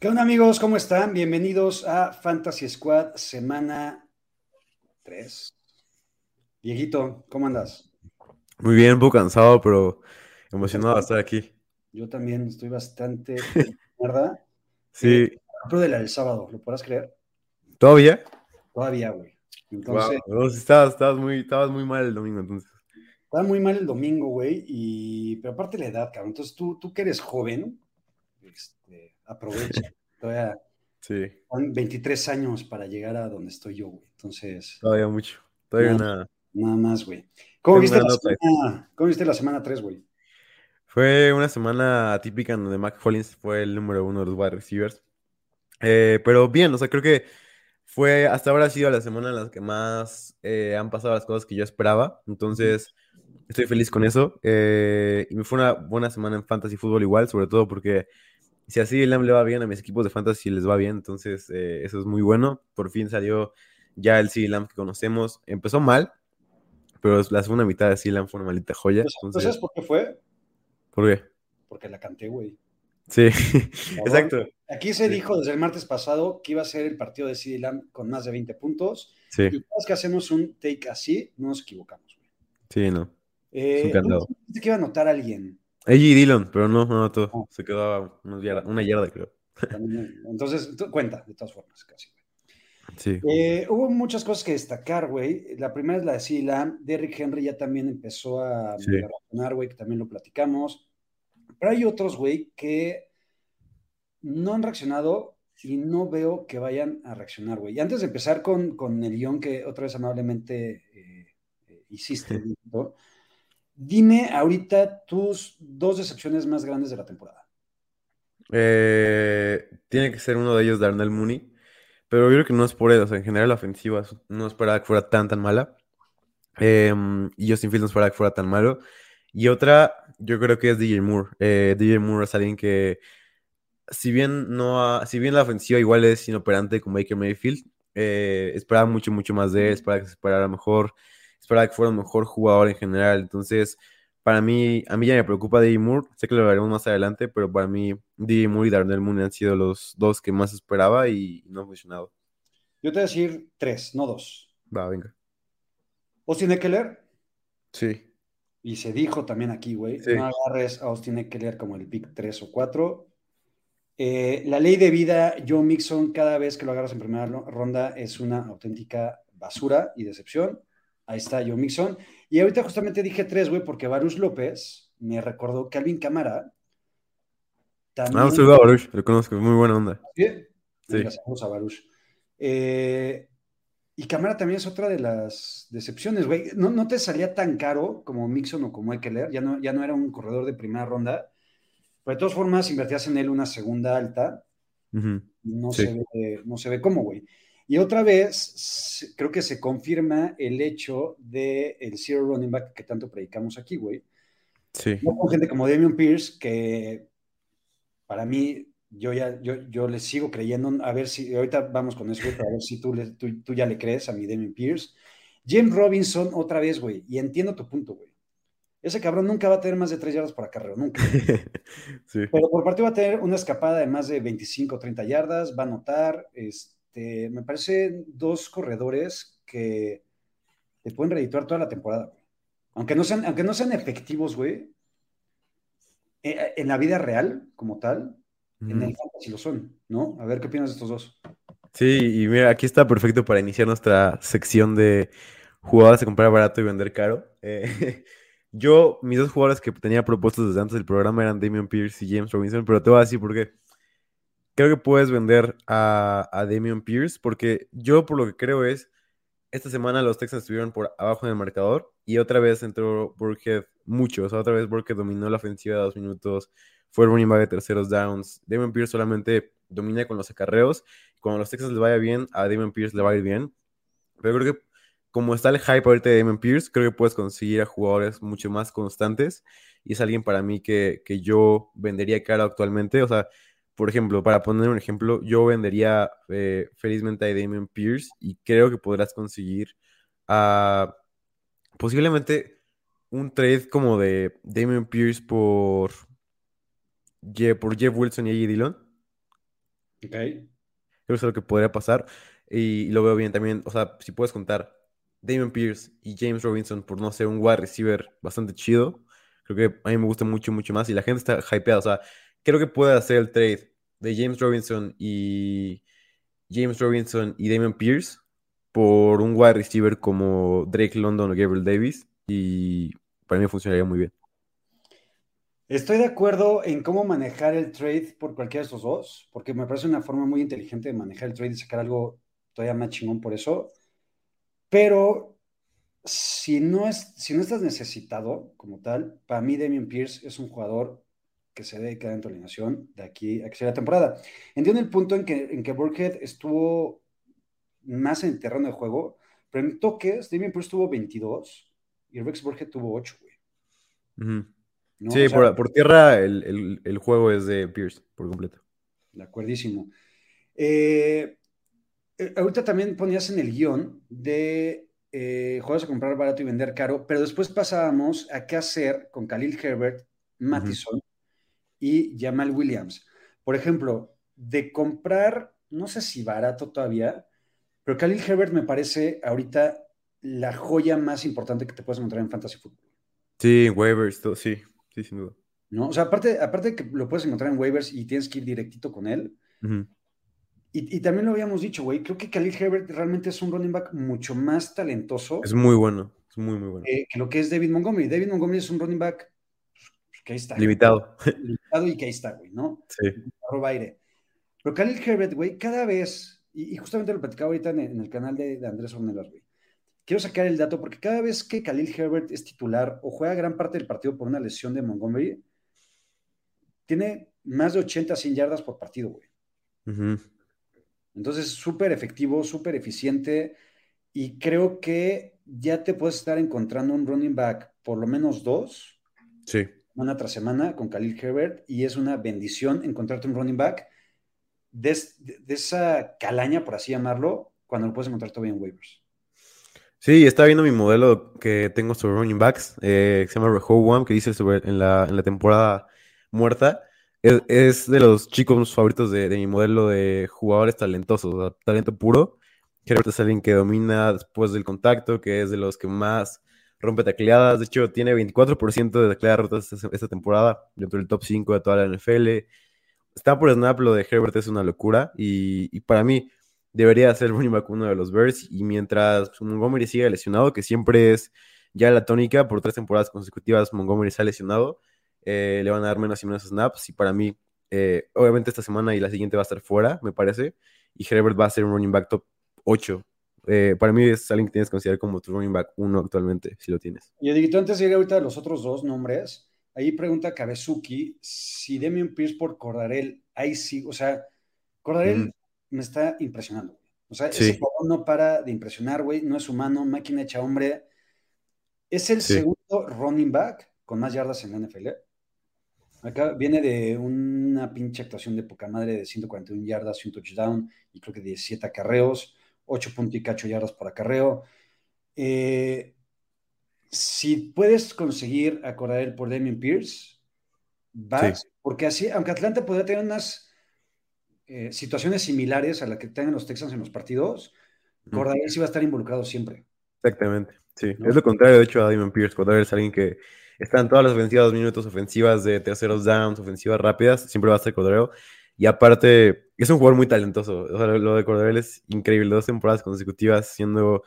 ¿Qué onda amigos? ¿Cómo están? Bienvenidos a Fantasy Squad semana 3. Dieguito, ¿cómo andas? Muy bien, un poco cansado, pero emocionado de estar aquí. Yo también estoy bastante mierda. Sí, Pero de la del sábado, ¿lo podrás creer? ¿todavía? Todavía, güey. Entonces, Wow, estabas, estabas muy, estabas muy mal el domingo, entonces. estaba muy mal el domingo, güey, y... pero aparte la edad, cabrón. Entonces tú, tú que eres joven, este, aprovecha. Todavía Sí, son 23 años para llegar a donde estoy yo, güey. Entonces, todavía mucho. Todavía No. nada. nada más, güey. ¿Cómo viste, la semana, ¿Cómo viste la semana 3, güey? Fue una semana atípica en donde Mac Hollins fue el número uno de los wide receivers. Eh, pero bien, o sea, creo que fue, hasta ahora ha sido la semana en la que más eh, han pasado las cosas que yo esperaba. Entonces, estoy feliz con eso. Eh, y me fue una buena semana en Fantasy Fútbol igual, sobre todo porque si así Lamb le va bien a mis equipos de Fantasy les va bien. Entonces, eh, eso es muy bueno. Por fin salió ya el CD Lamb que conocemos. Empezó mal, pero la segunda mitad de CD Lamb fue una maldita joya. Pues, Entonces, ¿Sabes por qué fue? ¿por qué? Porque la canté, güey. Sí, exacto. Aquí se Sí. dijo desde el martes pasado que iba a ser el partido de CD Lamb con más de 20 puntos. Sí, Y cada vez que hacemos un take así, no nos equivocamos. güey. sí, no. Eh, Es un candado. dijiste que iba a anotar a alguien. AJ Dillon, pero no, no, todo. Ah. Se quedó a unos yarda- una yarda, creo. Entonces, cuenta, de todas formas, casi. Sí. Eh, hubo muchas cosas que destacar, güey. La primera es la de CD Lamb. Derrick Henry ya también empezó a Sí. güey, que también lo platicamos. Pero hay otros, güey, que no han reaccionado y no veo que vayan a reaccionar, güey. Y antes de empezar con, con el guion que otra vez amablemente eh, eh, hiciste, Dieguito, dime ahorita tus dos decepciones más grandes de la temporada. Eh, tiene que ser uno de ellos, Darnell Mooney. Pero yo creo que no es por él. En general la ofensiva no esperaba que fuera tan, tan mala. Em, y Justin Fields no esperaba que fuera tan malo. Y otra, yo creo que es DJ Moore. Eh, DJ Moore es alguien que, si bien no ha- si bien la ofensiva igual es inoperante con Baker Mayfield, eh, esperaba mucho, mucho más de él, esperaba que se esperara mejor, esperaba que fuera un mejor jugador en general. Entonces, para mí, a mí ya me preocupa DJ Moore, sé que lo veremos más adelante, pero para mí DJ Moore y Darnell Mooney han sido los dos que más esperaba y no han funcionado. Yo te voy a decir tres, no dos. Va, venga. Austin Eckler, Sí. y se dijo también aquí, güey, Sí. no agarres a Austin Eckler como el pick 3 o 4. Eh, la ley de vida, Joe Mixon, cada vez que lo agarras en primera ronda es una auténtica basura y decepción. Ahí está Joe Mixon. Y ahorita justamente dije tres, güey, porque Baruch López me recordó que Alvin Cámara también... Ah, un saludo a Baruch, lo conozco, muy buena onda. ¿Sí? Sí. Saludos a Baruch. Eh, y Cámara también es otra de las decepciones, güey. No, no te salía tan caro como Mixon o como Eckler, ya no, ya no era un corredor de primera ronda, pero de todas formas invertías en él una segunda alta y no, Sí. se, ve, no se ve cómo, güey. Y otra vez, creo que se confirma el hecho del el zero running back que tanto predicamos aquí, güey. Sí. No con gente como Damian Pierce, que para mí, yo ya, yo, yo le sigo creyendo, a ver si, ahorita vamos con eso, a ver si tú, le- tú, tú ya le crees a mi Damian Pierce. James Robinson, otra vez, güey, y entiendo tu punto, güey. Ese cabrón nunca va a tener más de 3 yardas por acarreo, nunca. Sí. Pero por partido va a tener una escapada de más de 25 o 30 yardas, va a anotar, este, me parece dos corredores que te pueden redituar toda la temporada, güey. Aunque no sean, aunque no sean efectivos, güey, eh, en la vida real, como tal, en el fantasy lo son, ¿no? A ver qué opinas de estos dos. Sí, y mira, aquí está perfecto para iniciar nuestra sección de jugadores a comprar barato y vender caro. Eh, yo, mis dos jugadores que tenía propuestos desde antes del programa eran Damian Pierce y James Robinson, pero te voy a decir por qué. Creo que puedes vender a, a Damian Pierce porque yo por lo que creo es esta semana los Texans estuvieron por abajo en el marcador y otra vez entró Burkhead mucho. O sea, otra vez Burkhead dominó la ofensiva de dos minutos. Fue el running back de terceros downs. Damon Pierce solamente domina con los acarreos. Cuando los Texans les vaya bien, a Damon Pierce le va a ir bien. Pero creo que como está el hype ahorita de Damon Pierce, creo que puedes conseguir a jugadores mucho más constantes. Y es alguien para mí que, que yo vendería caro actualmente. O sea, por ejemplo, para poner un ejemplo, yo vendería eh, felizmente a Damien Pierce y creo que podrás conseguir a posiblemente un trade como de Damien Pierce por, por Jeff Wilson y A.J. Dillon. Ok. Creo que es lo que podría pasar y, lo veo bien también. O sea, si puedes contar Damien Pierce y James Robinson por no ser un wide receiver bastante chido, creo que a mí me gusta mucho, mucho más y la gente está hypeada. O sea, creo que puede hacer el trade de James Robinson y James Robinson y Damon Pierce por un wide receiver como Drake London o Gabriel Davis y para mí funcionaría muy bien. Estoy de acuerdo en cómo manejar el trade por cualquiera de estos dos, porque me parece una forma muy inteligente de manejar el trade y sacar algo todavía más chingón por eso. Pero si no, es, si no estás necesitado como tal, para mí Damien Pierce es un jugador que se quedar en tu alineación de aquí a que sea la temporada. Entiendo el punto en que, en que Burkhead estuvo más en el terreno de juego, pero en toques, Damien Pierce tuvo 22 y Rex Burkhead tuvo 8, güey. Sí, por, tierra el, juego es de Pierce por completo. De acuerdísimo. Eh, eh, ahorita también ponías en el guion de eh, juegos a comprar barato y vender caro, pero después pasábamos a qué hacer con Khalil Herbert, Mattison y Jamal Williams. Por ejemplo, de comprar, no sé si barato todavía, pero Khalil Herbert me parece ahorita la joya más importante que te puedes encontrar en Fantasy Football. Sí, waivers, sí, sí, sin duda. ¿No? O sea, aparte, aparte que lo puedes encontrar en waivers y tienes que ir directito con él. y, también lo habíamos dicho, güey. Creo que Khalil Herbert realmente es un running back mucho más talentoso. Es muy bueno, es muy, muy bueno. que lo que es David Montgomery. David Montgomery es un running back que ahí está. Limitado. Limitado y que ahí está, güey, ¿no? Sí. Arroba aire. Pero Khalil Herbert, güey, cada vez, y, justamente lo platicaba ahorita en, el canal de, Andrés Ornelas, güey. Quiero sacar el dato porque cada vez que Khalil Herbert es titular o juega gran parte del partido por una lesión de Montgomery, tiene más de 80, 100 yardas por partido, güey. Entonces, súper efectivo, súper eficiente. Y creo que ya te puedes estar encontrando un running back, por lo menos dos. Sí semana tras semana con Khalil Herbert y es una bendición encontrarte un running back de, esa calaña, por así llamarlo, cuando lo puedes encontrar todavía en waivers. Sí, está viendo mi modelo que tengo sobre running backs, eh, se llama One, que dice sobre en la, en la temporada muerta. Es, de los chicos favoritos de, mi modelo de jugadores talentosos, talento puro. Herbert es alguien que domina después del contacto, que es de los que más rompe tacleadas. De hecho, tiene 24% de tacleadas rotas esta, temporada, dentro del top 5 de toda la NFL. Está por snap, lo de Herbert es una locura. Y, para mí, debería ser el running back uno de los Bears. Y mientras Montgomery siga lesionado, que siempre es ya la tónica, por tres temporadas consecutivas Montgomery se ha lesionado, eh, le van a dar menos y menos snaps. Y para mí, eh, obviamente esta semana y la siguiente va a estar fuera, me parece. Y Herbert va a ser un running back top 8 eh, para mí es alguien que tienes que considerar como tu running back uno actualmente, si lo tienes. Y Edito, antes de ir ahorita a los otros dos nombres, ahí pregunta Kabezuki si Demian Pierce por Cordarel, ahí sí, o sea, Cordarel me está impresionando. O sea, ese jugador no para de impresionar, güey, no es humano, máquina hecha hombre. Es el segundo running back con más yardas en la NFL. Acá viene de una pinche actuación de poca madre de 141 yardas y un touchdown y creo que 17 acarreos. 8 puntos y cacho yardas por acarreo. Eh, si puedes conseguir acordar el por Damien Pierce, vas, porque así, aunque Atlanta podría tener unas eh, situaciones similares a las que tengan los Texans en los partidos, Cordarel sí va a estar involucrado siempre. Exactamente, sí. Es lo contrario, de hecho, a Damien Pierce. Cordarel es alguien que está en todas las ofensivas, dos minutos ofensivas de terceros downs, ofensivas rápidas, siempre va a ser Cordarel. Y aparte, es un jugador muy talentoso. O sea, lo de Cordero es increíble. Dos temporadas consecutivas siendo,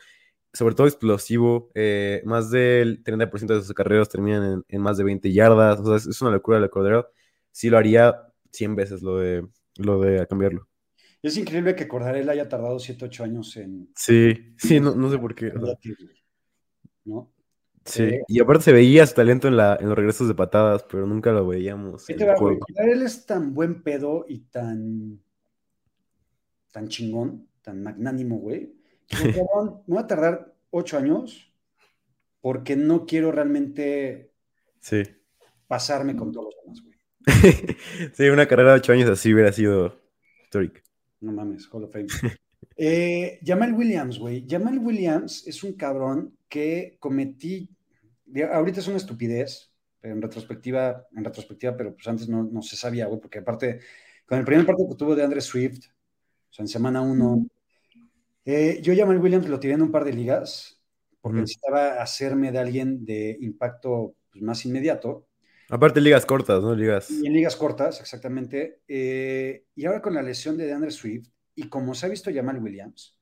sobre todo, explosivo. Eh, más del 30% de sus carreras terminan en, más de 20 yardas. O sea, es, una locura lo de Cordero. Sí lo haría 100 veces lo de, lo de cambiarlo. Es increíble que Cordarel haya tardado 7, 8 años en. Sí, sí, no, no sé por qué. ¿No? Sí, Eh, y aparte se veía su talento en, la, en los regresos de patadas, pero nunca lo veíamos en el juego. Cordarel es tan buen pedo y tan. tan chingón, tan magnánimo, güey. que cabrón, me voy a tardar 8 años porque no quiero realmente Sí. pasarme con todos los demás, güey. Sí, una carrera de ocho años así hubiera sido histórica. No mames, Hall of Fame. Eh, Jamal Williams, güey. Jamal Williams es un cabrón que cometí. Ahorita es una estupidez, pero en retrospectiva, en retrospectiva, pero pues antes no, no se sabía, güey, porque aparte, con el primer partido que tuvo de Andre Swift, o sea, en semana uno, eh, yo Jamal Williams lo tiré en un par de ligas, porque Ujú. necesitaba hacerme de alguien de impacto pues, más inmediato. Aparte, ligas cortas, ¿no? Ligas. Y en ligas cortas, exactamente. Eh, y ahora con la lesión de DeAndre Swift, y como se ha visto Jamal Williams,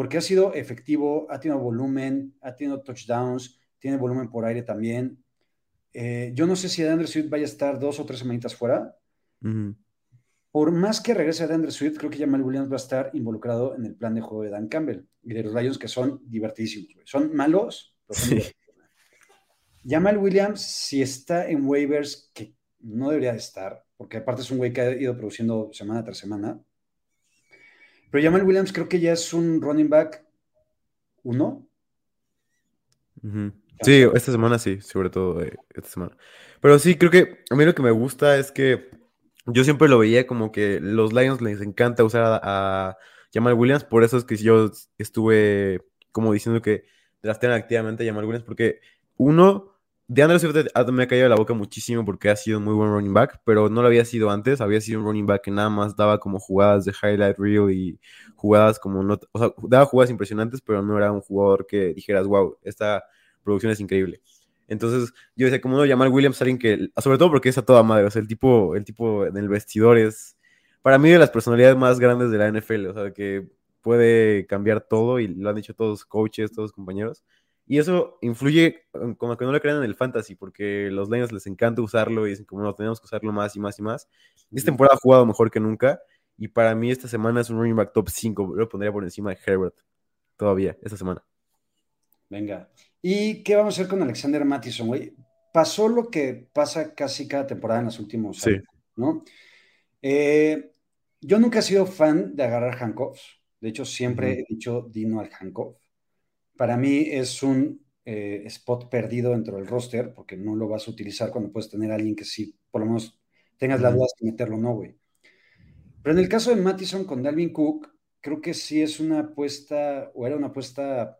porque ha sido efectivo, ha tenido volumen, ha tenido touchdowns, tiene volumen por aire también. Eh, yo no sé si DeAndre Swift vaya a estar dos o tres semanitas fuera. Por más que regrese DeAndre Swift, creo que Jamal Williams va a estar involucrado en el plan de juego de Dan Campbell y de los Lions, que son divertidísimos. Son malos, pero son Sí. Jamal Williams, si está en waivers, que no debería de estar, porque aparte es un güey que ha ido produciendo semana tras semana. Pero Jamal Williams creo que ya es un running back uno. Sí, esta semana sí, sobre todo eh, esta semana. Pero sí, creo que a mí lo que me gusta es que yo siempre lo veía como que los Lions les encanta usar a, a Jamal Williams, por eso es que yo estuve como diciendo que draftean activamente a Jamal Williams, porque uno, DeAndre Swift ha- me ha caído la boca muchísimo porque ha sido muy buen running back, pero no lo había sido antes, había sido un running back que nada más daba como jugadas de highlight reel y jugadas como no, o sea, daba jugadas impresionantes, pero no era un jugador que dijeras, wow, esta producción es increíble. Entonces, yo decía, como no, Jamal Williams, alguien que, sobre todo porque es a toda madre, o sea, el tipo, el tipo en el vestidor es, para mí, de las personalidades más grandes de la NFL, o sea, que puede cambiar todo y lo han dicho todos coaches, todos compañeros. Y eso influye en- como que no lo crean en el fantasy, porque los Lions les encanta usarlo y dicen como no, tenemos que usarlo más y más y más. Esta temporada ha jugado mejor que nunca y para mí esta semana es un running back top 5, lo pondría por encima de Herbert todavía, esta semana. Venga. ¿Y qué vamos a hacer con Alexander Mattison, güey? Pasó lo que pasa casi cada temporada en los últimos Sí. años, ¿no? Eh, yo nunca he sido fan de agarrar handcuffs. De hecho, siempre he dicho Dino al handcuff. Para mí es un eh, spot perdido dentro del roster porque no lo vas a utilizar cuando puedes tener a alguien que sí, por lo menos tengas la duda si meterlo o no, güey. Pero en el caso de Mattison con Dalvin Cook, creo que sí es una apuesta, o era una apuesta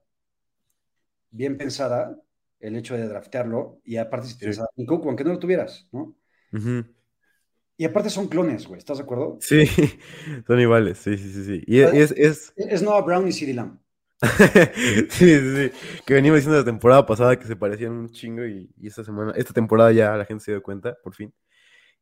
bien pensada, el hecho de draftearlo, y aparte si tienes Sí. a Dalvin Cook, aunque no lo tuvieras, ¿no? Y aparte son clones, güey, ¿estás de acuerdo? Sí, son iguales, sí, sí, sí, sí. Y es, es, es- Es Noah Brown y CeeDee Lamb. sí, sí, sí. Que venimos diciendo la temporada pasada que se parecían un chingo y, y esta semana, esta temporada ya la gente se dio cuenta, por fin.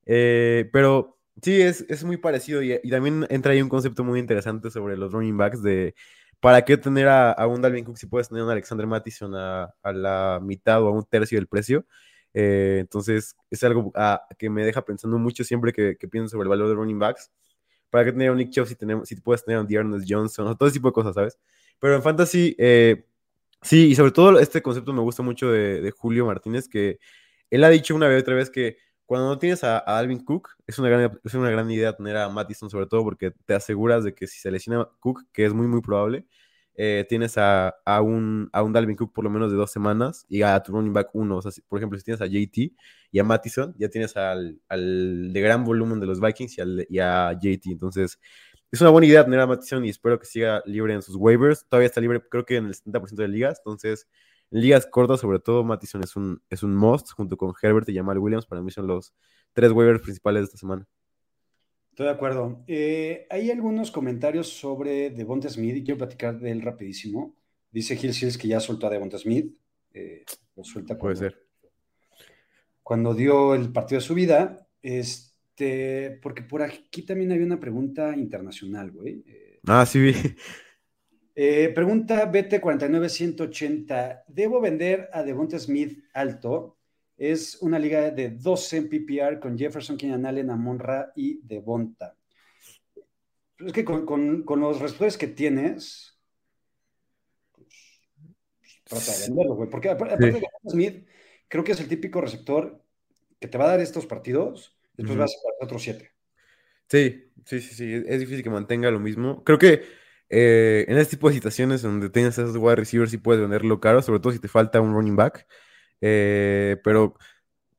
Eh, pero sí, es, es muy parecido y, y también entra ahí un concepto muy interesante sobre los running backs de para qué tener a, a un Dalvin Cook si puedes tener a un Alexander Mattison a, a la mitad o a un tercio del precio. Eh, entonces es algo ah, que me deja pensando mucho siempre que, que pienso sobre el valor de running backs. ¿Para qué tener a un Nick Chubb si, tenemos, si puedes tener a un Dearness Johnson? O todo ese tipo de cosas, ¿sabes? Pero en fantasy, eh, sí, y sobre todo este concepto me gusta mucho de, Julio Martínez, que él ha dicho una vez otra vez que cuando no tienes a, a Alvin Cook, es una, gran, es una gran idea tener a Mattison, sobre todo porque te aseguras de que si se lesiona Cook, que es muy, muy probable, eh, tienes a, a, un, a un Dalvin Cook por lo menos de dos semanas y a tu running back uno. O sea, por ejemplo, si tienes a JT y a Mattison, ya tienes al, al de gran volumen de los Vikings y a JT. Entonces, es una buena idea tener a Mattison y espero que siga libre en sus waivers. Todavía está libre, creo que en el 70% de ligas. Entonces, en ligas cortas, sobre todo, Mattison es un, es un must junto con Herbert y Jamal Williams. Para mí son los tres waivers principales de esta semana. Estoy de acuerdo. Eh, hay algunos comentarios sobre Devonta Smith y quiero platicar de él rapidísimo. Dice Gil Seals que ya soltó a Devonta Smith. Eh, lo suelta Puede ser. cuando dio el partido de su vida. Este, porque por aquí también había una pregunta internacional, güey. Eh, Ah, sí, vi. eh, pregunta BT49180. ¿Debo vender a Devonta Smith alto? Es una liga de 12 en PPR con Jefferson, Keenan Allen, Amonra y Devonta. Es que con, con- con los receptores que tienes, pues, pues, trata de venderlo, güey. Porque apar- aparte, de que Smith, creo que es el típico receptor que te va a dar estos partidos, después vas a otros siete. Sí, sí, sí, sí. Es difícil que mantenga lo mismo. Creo que eh, en este tipo de situaciones donde tienes esos wide receivers sí puedes venderlo caro, sobre todo si te falta un running back. Eh, pero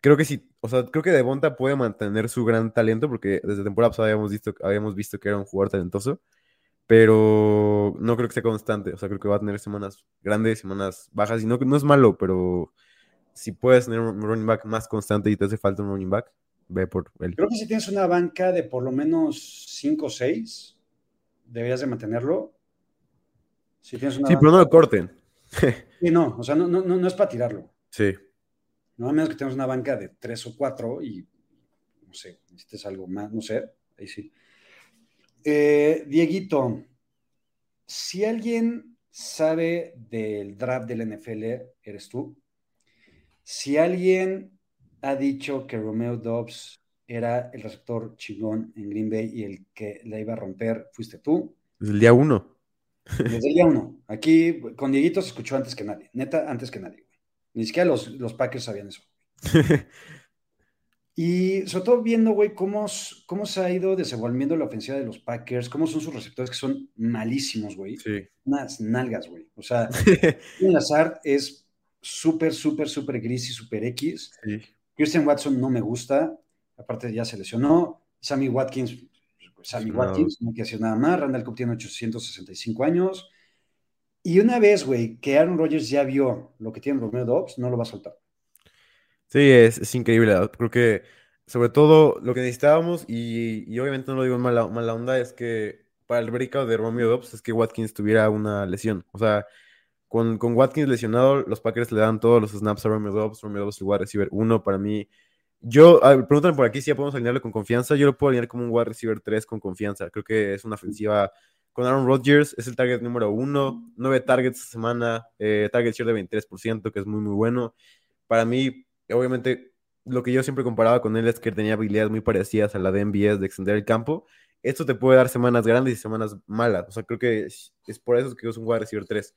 creo que sí, o sea, creo que Devonta puede mantener su gran talento porque desde temporada pasada habíamos visto, habíamos visto que era un jugador talentoso, pero no creo que sea constante. O sea, creo que va a tener semanas grandes, semanas bajas y no, no es malo, pero si puedes tener un running back más constante y te hace falta un running back, ve por él. Creo que si tienes una banca de por lo menos 5 o 6, deberías de mantenerlo. Si tienes una Sí, banca- pero no lo corten. Sí, no, o sea, no, no, no, no es para tirarlo. Sí. No, a menos que tengas una banca de 3 o 4 y, no sé, necesites algo más, no sé, ahí sí. Eh, Dieguito, si alguien sabe del draft del NFL, eres tú. Si alguien ha dicho que Romeo Dobbs era el receptor chingón en Green Bay y el que la iba a romper, fuiste tú. Desde el día uno. Desde el día uno. Aquí con Dieguito se escuchó antes que nadie. Neta, antes que nadie. güey. Ni siquiera los, los Packers sabían eso. Y sobre todo viendo, güey, cómo, cómo se ha ido desenvolviendo la ofensiva de los Packers, cómo son sus receptores que son malísimos, güey. Sí. Unas nalgas, güey. O sea, Allen Lazard es súper, súper, súper gris y súper X. Sí. Christian Watson no me gusta. Aparte ya se lesionó. Sammy Watkins, Sammy No. Watkins, no quiere decir nada más. Randall Cobb tiene 865 años. Y una vez, güey, que Aaron Rodgers ya vio lo que tiene Romeo Dobbs, no lo va a soltar. Sí, es, es increíble. Creo que sobre todo lo que necesitábamos, y, y obviamente no lo digo en mala, mala onda, es que para el breakout de Romeo Dobbs es que Watkins tuviera una lesión. O sea, con, Watkins lesionado, los Packers le dan todos los snaps a Romeo Dobbs. Romeo Dobbs el wide receiver uno para mí. Yo, ver, preguntan por aquí si ya podemos alinearlo con confianza. Yo lo puedo alinear como un wide receiver 3 con confianza. Creo que es una ofensiva con Aaron Rodgers, es el target número uno. Nueve targets esta semana, eh, target share de 23%, que es muy, muy bueno. Para mí, obviamente, lo que yo siempre comparaba con él es que tenía habilidades muy parecidas a la de MBS de extender el campo. Esto te puede dar semanas grandes y semanas malas. O sea, creo que es por eso que es un wide receiver 3.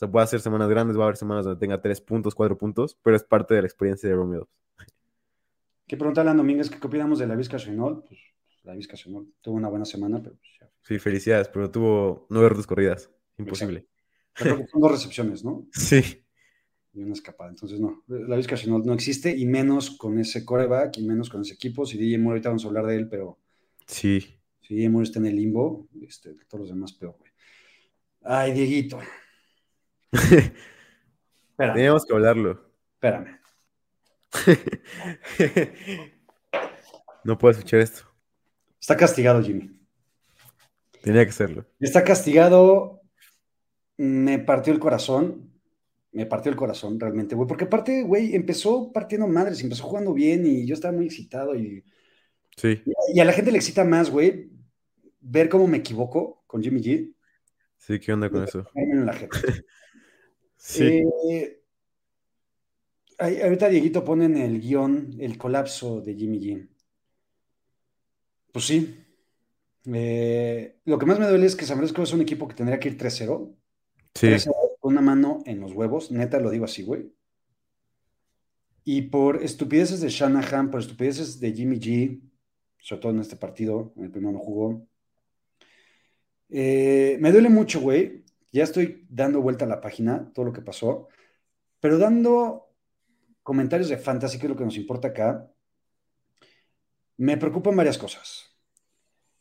Sea, puede hacer semanas grandes, va a haber semanas donde tenga 3 puntos, 4 puntos, pero es parte de la experiencia de Romeo. ¿Qué pregunta Alan Domínguez? ¿Qué opinamos de la Vizca Chenol? Pues la Vizca Chenol tuvo una buena semana, pero pues, ya. Sí, felicidades, pero tuvo nueve rutas corridas. Imposible. Son dos recepciones, ¿no? Sí. Y una escapada. Entonces, no, la Vizca Chenol no existe, y menos con ese coreback, y menos con ese equipo. Si DJ Moore, ahorita vamos a hablar de él, pero Sí. si DJ Moore está en el limbo, este, todos los demás peor, güey. Ay, Dieguito. Espérame, Teníamos que hablarlo. espérame. no puedo escuchar esto. Está castigado, Jimmy. Tenía que serlo. Está castigado. Me partió el corazón. Me partió el corazón realmente, güey. Porque aparte, güey, empezó partiendo madres, empezó jugando bien y yo estaba muy excitado. Y, Sí. y a la gente le excita más, güey, ver cómo me equivoco con Jimmy G. Sí, ¿qué onda con eso? En la. Sí. Eh, ahí- ahorita Dieguito pone en el guion el colapso de Jimmy G. Pues sí. Eh, lo que más me duele es que San Francisco es un equipo que tendría que ir 3-0. Sí. 3-0 con una mano en los huevos, neta lo digo así, güey. Y por estupideces de Shanahan, por estupideces de Jimmy G, sobre todo en este partido, en el primero no jugó. Eh, me duele mucho, güey. Ya estoy dando vuelta a la página, todo lo que pasó, pero dando comentarios de fantasy, que es lo que nos importa acá. Me preocupan varias cosas.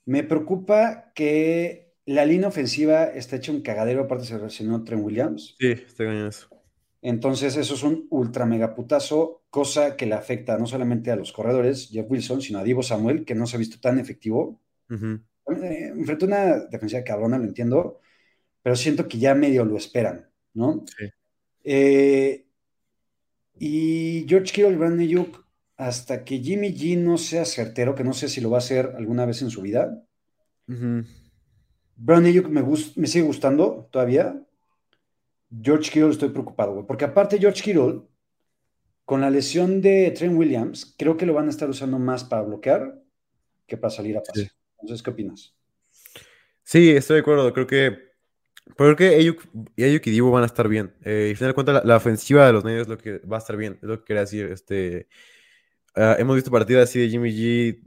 Me preocupa que la línea ofensiva está hecha un cagadero, aparte se lesionó Trent Williams. Sí, está cañón eso. Entonces, eso es un ultra mega putazo, cosa que le afecta no solamente a los corredores, Jeff Wilson, sino a Divo Samuel, que no se ha visto tan efectivo. Ujú. Eh, Enfrentó una defensiva cabrona, lo entiendo, pero siento que ya medio lo esperan, ¿no? Sí. Eh, y George Kittle y Brandon Ayuk, hasta que Jimmy G no sea certero, que no sé si lo va a hacer alguna vez en su vida, Ujú. Brandon Ayuk me, sigue gustando todavía. George Kittle estoy preocupado, güey, porque aparte George Kittle, con la lesión de Trent Williams, creo que lo van a estar usando más para bloquear que para salir a pase. Sí. Entonces, ¿qué opinas? Sí, estoy de acuerdo. Creo que. Creo que Ayuk, Ayuk y Divo van a estar bien. Eh, y al final de cuentas, la, la ofensiva de los Niners es lo que va a estar bien. Es lo que quería decir. Este, ah, hemos visto partidas así de Jimmy G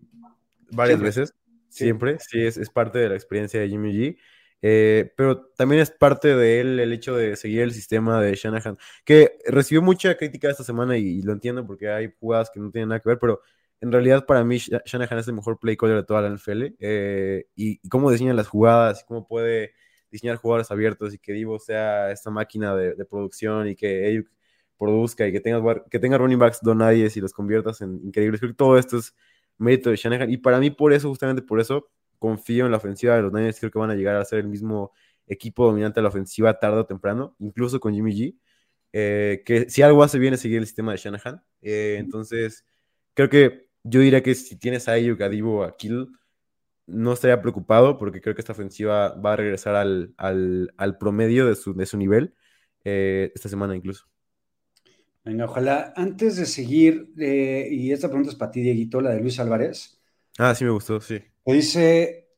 varias Siempre. veces. Siempre. Sí, es, es parte de la experiencia de Jimmy G. Eh, pero también es parte de él el hecho de seguir el sistema de Shanahan, que recibió mucha crítica esta semana y, y lo entiendo porque hay jugadas que no tienen nada que ver, pero en realidad para mí Sha- Shanahan es el mejor play caller de toda la NFL eh, y, y cómo diseña las jugadas cómo puede diseñar jugadores abiertos y que Divo sea esta máquina de, de producción y que Ayuk produzca y que tenga, que tenga running backs donadies y los conviertas en increíbles. Creo que todo esto es mérito de Shanahan y para mí por eso, justamente por eso, confío en la ofensiva de los Niners. Creo que van a llegar a ser el mismo equipo dominante de la ofensiva tarde o temprano, incluso con Jimmy G. eh, que si algo hace bien es seguir el sistema de Shanahan. Eh, entonces, creo que yo diría que si tienes a Ayuk, a Divo, a Kittle, no estaría preocupado porque creo que esta ofensiva va a regresar al, al, al promedio de su, de su nivel eh, esta semana incluso. Venga, ojalá. Antes de seguir, eh, y esta pregunta es para ti, Dieguito, la de Luis Álvarez. Ah, sí me gustó, sí. que dice,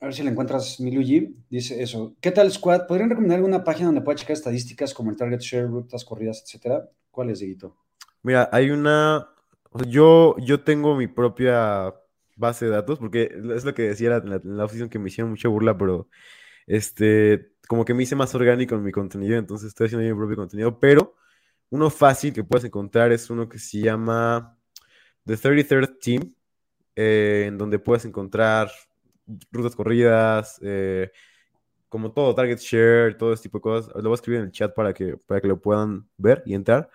a ver si la encuentras, Miluji, dice eso. ¿Qué tal, Squad? ¿Podrían recomendar alguna página donde pueda checar estadísticas como el target share, rutas corridas, etcétera? ¿Cuál es, Dieguito? Mira, hay una. o sea, yo, yo tengo mi propia base de datos, porque es lo que decía en la, oficina que me hicieron mucha burla, pero este, como que me hice más orgánico en mi contenido, entonces estoy haciendo mi propio contenido, pero uno fácil que puedes encontrar es uno que se llama The 33rd Team, eh, en donde puedes encontrar rutas corridas, eh, como todo, target share, todo ese tipo de cosas. Lo voy a escribir en el chat para que, para que lo puedan ver y entrar.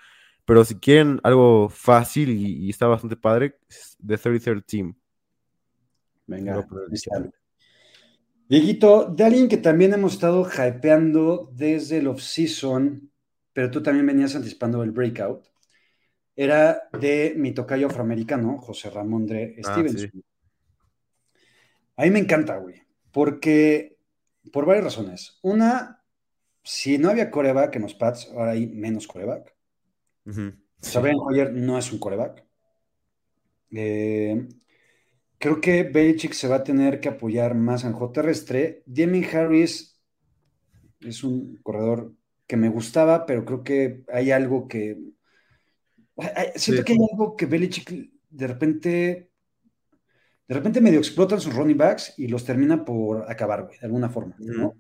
Pero si quieren algo fácil y, y está bastante padre, The 33rd Team. Chat. Dieguito, de alguien que también hemos estado hypeando desde el off-season, pero tú también venías anticipando el breakout, era de mi tocayo afroamericano, José Ramón Dre Ah, Stevenson. sí. A mí me encanta, güey, porque por varias razones. Una, si no había coreback en los Pats, ahora hay menos coreback. Sí. sea, Brian Hoyer no es un coreback. Eh, creo que Belichick se va a tener que apoyar más en juego terrestre. Damien Harris es un corredor que me gustaba, pero creo que hay algo que. Siento Sí. que hay algo que Belichick de repente. De repente medio explotan sus running backs y los termina por acabar, güey, de alguna forma, ¿no?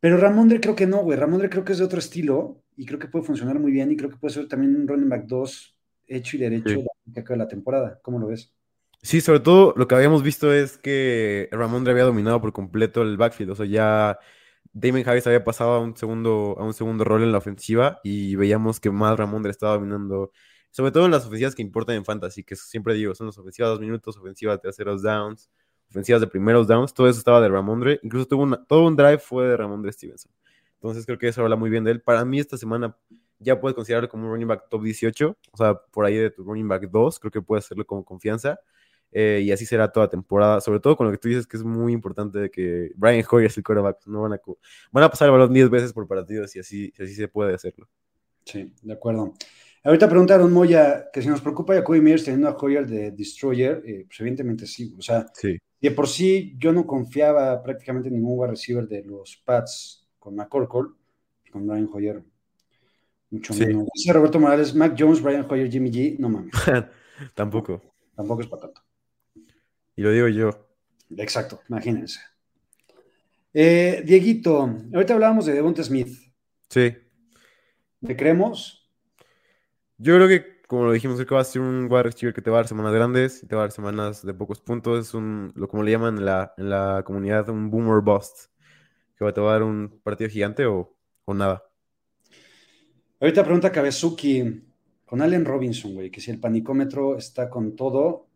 Pero Ramondre creo que no, güey. Ramondre creo que es de otro estilo y creo que puede funcionar muy bien y creo que puede ser también un running back 2 hecho y derecho Sí. de la temporada. ¿Cómo lo ves? Sí, sobre todo lo que habíamos visto es que Ramondre había dominado por completo el backfield. O sea, ya Damon Harris había pasado a un segundo, a un segundo rol en la ofensiva y veíamos que más Ramondre estaba dominando, sobre todo en las ofensivas que importan en fantasy, que siempre digo, son las ofensivas de dos minutos, ofensivas de terceros downs, ofensivas de primeros downs, todo eso estaba de Ramondre. Incluso tuvo una- todo un drive fue de Ramondre Stevenson. Entonces creo que eso habla muy bien de él. Para mí esta semana ya puedes considerarlo como un running back top 18, o sea, por ahí de tu running back 2, creo que puedes hacerlo con confianza. Eh, y así será toda temporada, sobre todo con lo que tú dices que es muy importante de que Brian Hoyer es el quarterback, no van a, van a pasar el balón 10 veces por partido si así, si así se puede hacerlo. Sí, de acuerdo. Ahorita preguntaron Moya que si nos preocupa Jacoby Myers teniendo a Hoyer de Destroyer, eh, pues evidentemente sí. O sea, Sí, de por sí yo no confiaba prácticamente en ningún wide receiver de los Pats con McCorkle, con Brian Hoyer, mucho Sí. menos. Dice Roberto Morales, Mac Jones, Brian Hoyer, Jimmy G, no mames, tampoco. tampoco es para tanto. Y lo digo yo. Exacto, imagínense. Eh, Dieguito, ahorita hablábamos de Devonta Smith. Sí. ¿Le creemos? Yo creo que, como lo dijimos, creo que va a ser un wide receiver que te va a dar semanas grandes y te va a dar semanas de pocos puntos. Es un, lo como le llaman en la, en la comunidad, un boomer bust. Que va- te va a dar un partido gigante o, o nada. Ahorita pregunta Kabezuki con Allen Robinson, güey, que si el panicómetro está con todo.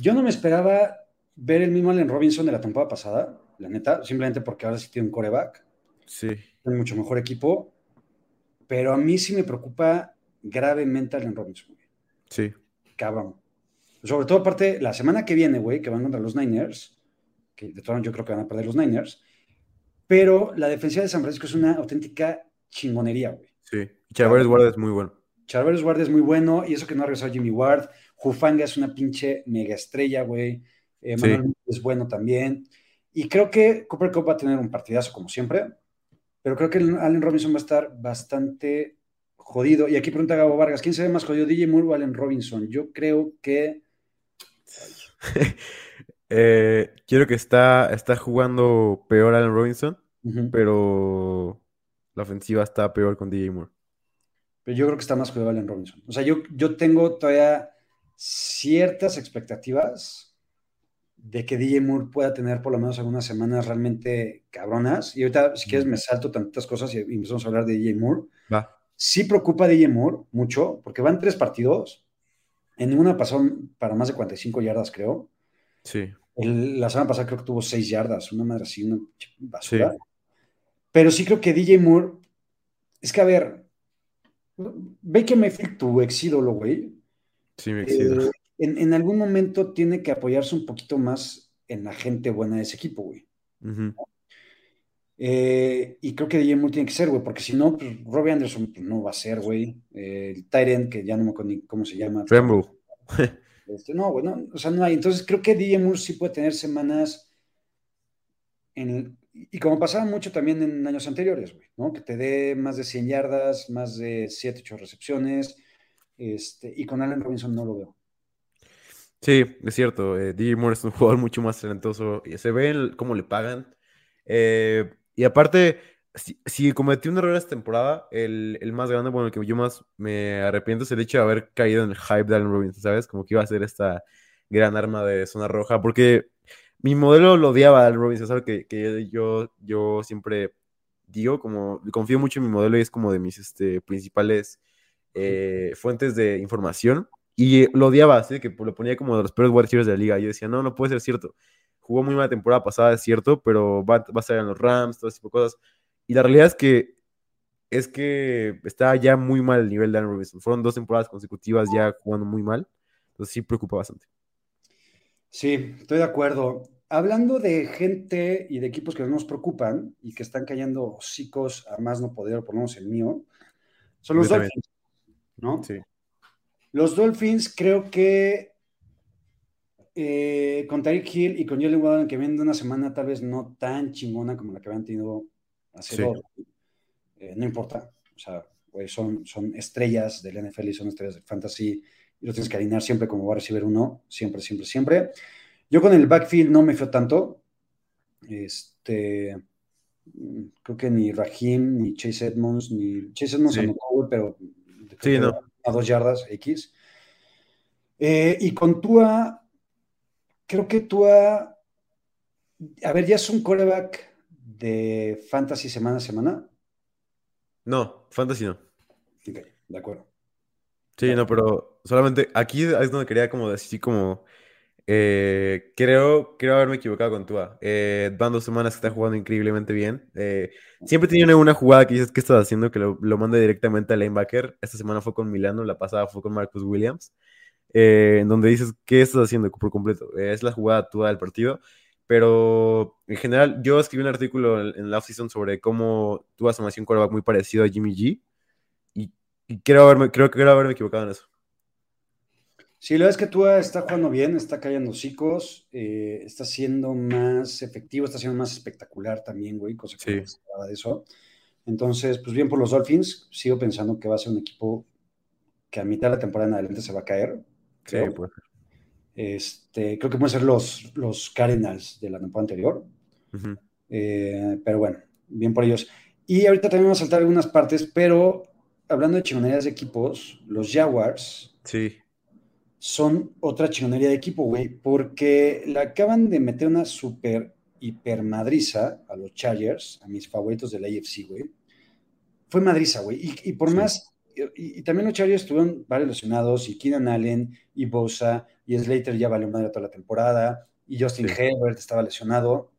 Yo no me esperaba ver el mismo Allen Robinson de la temporada pasada, la neta, simplemente porque ahora sí tiene un coreback, Sí. tiene mucho mejor equipo, pero a mí sí me preocupa gravemente Allen Robinson. Sí. Cabrón. Sobre todo, aparte, la semana que viene, güey, que van contra los Niners, que de todas yo creo que van a perder los Niners, pero la defensiva de San Francisco es una auténtica chingonería, güey. Sí. Y Charvarius Ward es muy bueno. Charvarius Ward es muy bueno, y eso que no ha regresado Jimmy Ward. Jufanga es una pinche mega estrella, güey. Eh, Sí. Manuel es bueno también. Y creo que Cooper Cup va a tener un partidazo como siempre, pero creo que Allen Robinson va a estar bastante jodido. Y aquí pregunta Gabo Vargas, ¿quién se ve más jodido, DJ Moore o Allen Robinson? Yo creo que... eh, quiero que está, está jugando peor Allen Robinson, pero la ofensiva está peor con DJ Moore. Pero yo creo que está más jodido Allen Robinson. O sea, yo, yo tengo todavía ciertas expectativas de que DJ Moore pueda tener por lo menos algunas semanas realmente cabronas. Y ahorita, si quieres, me salto tantas cosas y empezamos a hablar de DJ Moore. Va. Sí preocupa a DJ Moore mucho, porque van tres partidos. En una pasó para más de 45 yardas, creo. Sí. la semana pasada creo que tuvo 6 yardas, una madre así, una basura. Pero sí creo que DJ Moore, es que a ver, Baker Mayfield, tu ex ídolo, güey. Sí, ídolo. Eh, en, algún momento tiene que apoyarse un poquito más en la gente buena de ese equipo, güey. Eh, y creo que DJ Moore tiene que ser, güey, porque si no, pues Robbie Anderson pues, no va a ser, güey. Eh, el Tyrant, que ya no me acuerdo ni cómo se llama. Tremble. Este, no, güey, no, o sea, no hay. Entonces creo que DJ Moore sí puede tener semanas en y como pasaba mucho también en años anteriores, güey, ¿no? Que te dé más de 100 yardas, más de 7, 8 recepciones, este, y con Allen Robinson no lo veo. Sí, es cierto. Eh, DJ Moore es un jugador mucho más talentoso. Se ve cómo le pagan. Eh, y aparte, si, cometió un error esta temporada, el, más grande, bueno, el que yo más me arrepiento es el hecho de haber caído en el hype de Allen Robinson, ¿sabes? Como que iba a ser esta gran arma de zona roja. Porque mi modelo lo odiaba Allen Robinson, ¿sabes? Que, que yo, yo siempre digo, como confío mucho en mi modelo y es como de mis este, principales eh, fuentes de información. Y lo odiaba, así que lo ponía como de los peores wide de la liga. Yo decía, no, no puede ser cierto. Jugó muy mala temporada pasada, es cierto, pero va, va a estar en los Rams, todo ese tipo de cosas. Y la realidad es que es que está ya muy mal el nivel de Allen Robinson. Fueron dos temporadas consecutivas ya jugando muy mal. Entonces sí preocupa bastante. Sí, estoy de acuerdo. Hablando de gente y de equipos que nos preocupan y que están cayendo hocicos a más no poder, por lo menos el mío, son los Dolphins. ¿No? Sí. Los Dolphins creo que eh, con Tyreek Hill y con Jalen Waddle, que vienen de una semana tal vez no tan chingona como la que habían tenido hace dos, eh, no importa. O sea, son, son estrellas del NFL y son estrellas del fantasy y los tienes que alinear siempre como va a recibir uno, siempre, siempre, siempre. Yo con el backfield no me fío tanto. Este, creo que ni Raheem, ni Chase Edmonds, ni Chase Edmonds sí. pero sí, no a dos yardas X. Eh, y con Tua, creo que Tua, a ver, ya es un coreback de fantasy semana a semana. No, fantasy no. Ok, de acuerdo. Sí, no, pero solamente aquí es donde quería como decir como eh, creo, creo haberme equivocado con Tua. Eh, van dos semanas que está jugando increíblemente bien. Eh, siempre tiene una jugada que dices, ¿qué estás haciendo? Que lo, lo manda directamente al linebacker. Esta semana fue con Milano, la pasada fue con Marcus Williams. Eh, en donde dices, ¿qué estás haciendo por completo? es la jugada Tua del partido. Pero en general, yo escribí un artículo en, la offseason sobre cómo Tua se me hacía un quarterback muy parecido a Jimmy G. Y, y creo, haberme, creo, creo haberme equivocado en eso. Sí, la verdad es que Tua está jugando bien, está callando hocicos, eh, está siendo más efectivo, está siendo más espectacular también, güey, cosa que no esperaba de eso. Entonces, pues bien por los Dolphins, sigo pensando que va a ser un equipo que a mitad de la temporada en adelante se va a caer. Creo. Sí, pues. este, creo que pueden ser los, los Cardinals de la temporada anterior. Eh, pero bueno, bien por ellos. Y ahorita también vamos a saltar algunas partes, pero hablando de chingonerías de equipos, los Jaguars. Sí son otra chingonería de equipo, güey, porque le acaban de meter una super hiper madriza a los Chargers, a mis favoritos de la AFC, güey. Fue madriza, güey. Y, por más, y, también los Chargers estuvieron varios lesionados, y Keenan Allen, y Bosa, y Slater ya valió madre toda la temporada, y Justin Herbert estaba lesionado.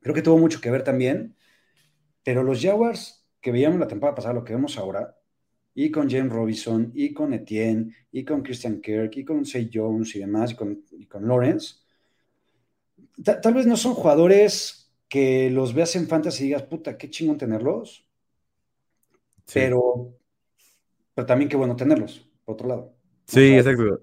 Creo que tuvo mucho que ver también. Pero los Jaguars que veíamos la temporada pasada, lo que vemos ahora, y con James Robinson, y con Etienne, y con Christian Kirk, y con Say Jones y demás, y con, con Lawrence. tal vez no son jugadores que los veas en fantasy y digas, puta, qué chingón tenerlos. Pero, pero también qué bueno tenerlos, por otro lado. Sí, exacto.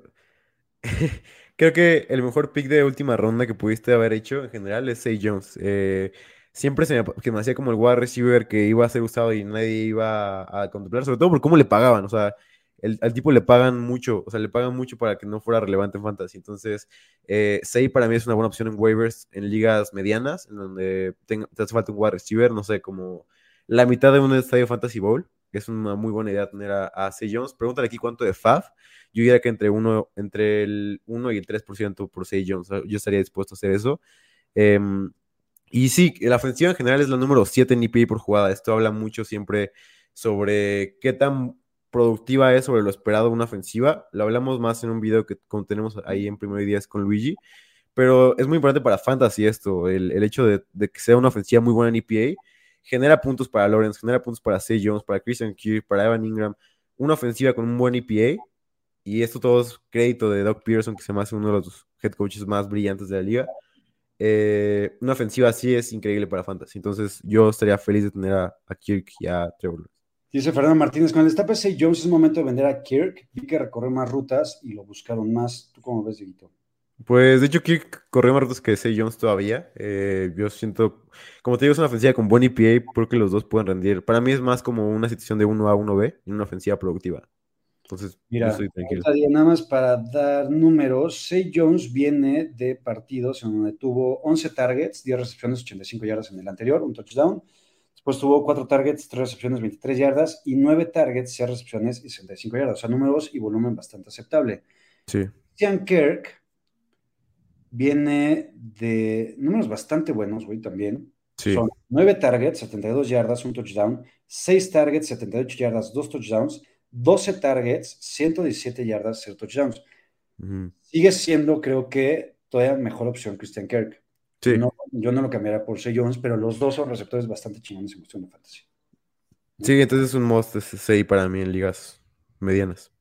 creo que el mejor pick de última ronda que pudiste haber hecho en general es Say Jones. Eh, siempre se me, que me hacía como el wide receiver que iba a ser usado y nadie iba a, contemplar, sobre todo por cómo le pagaban. O sea, el, al tipo le pagan mucho, o sea, le pagan mucho para que no fuera relevante en fantasy. Entonces, eh, para mí es una buena opción en waivers, en ligas medianas, en donde te hace falta un wide receiver, no sé, como la mitad de un estadio fantasy bowl, que es una muy buena idea tener a, a Say Jones. Pregúntale aquí cuánto de FAF. Yo diría que entre, uno, entre el 1 y el 3% por Say Jones. Yo estaría dispuesto a hacer eso. Em, y sí, la ofensiva en general es la número 7 en EPA por jugada. Esto habla mucho siempre sobre qué tan productiva es sobre lo esperado una ofensiva. Lo hablamos más en un video que tenemos ahí en primer día con Luigi. Pero es muy importante para Fantasy esto, el, hecho de, que sea una ofensiva muy buena en EPA. Genera puntos para Lawrence, genera puntos para Say Jones, para Christian Kirk, para Evan Ingram. Una ofensiva con un buen EPA y esto todo es crédito de Doc Pearson, que se me hace uno de los head coaches más brillantes de la liga. Eh, una ofensiva así es increíble para Fantasy. Entonces, yo estaría feliz de tener a, Kirk y a Trevor. Dice Fernando Martínez, con el destape C. Jones es momento de vender a Kirk. Vi que recorrió más rutas y lo buscaron más. ¿Tú cómo ves, Dieguito? Pues de hecho Kirk corrió más rutas que C. Jones todavía. Eh, yo siento, como te digo, es una ofensiva con buen EPA, porque los dos pueden rendir. Para mí es más como una situación de 1A, 1B, y una ofensiva productiva. Entonces, Mira, nada más para dar números, Say Jones viene de partidos en donde tuvo 11 targets, 10 recepciones, 85 yardas en el anterior, un touchdown. Después tuvo 4 targets, 3 recepciones, 23 yardas y 9 targets, 6 recepciones y 65 yardas. O sea, números y volumen bastante aceptable. Sí. Sean Kirk viene de números bastante buenos, güey, también. Sí. Son 9 targets, 72 yardas, un touchdown, 6 targets, 78 yardas, 2 touchdowns 12 targets, 117 yardas, 0 touchdowns. Sigue siendo, creo que, todavía mejor opción Christian Kirk. Sí. yo no lo cambiaría por C. Jones, pero los dos son receptores bastante chingones en cuestión de fantasy. Sí, entonces es un must ese para mí en ligas medianas.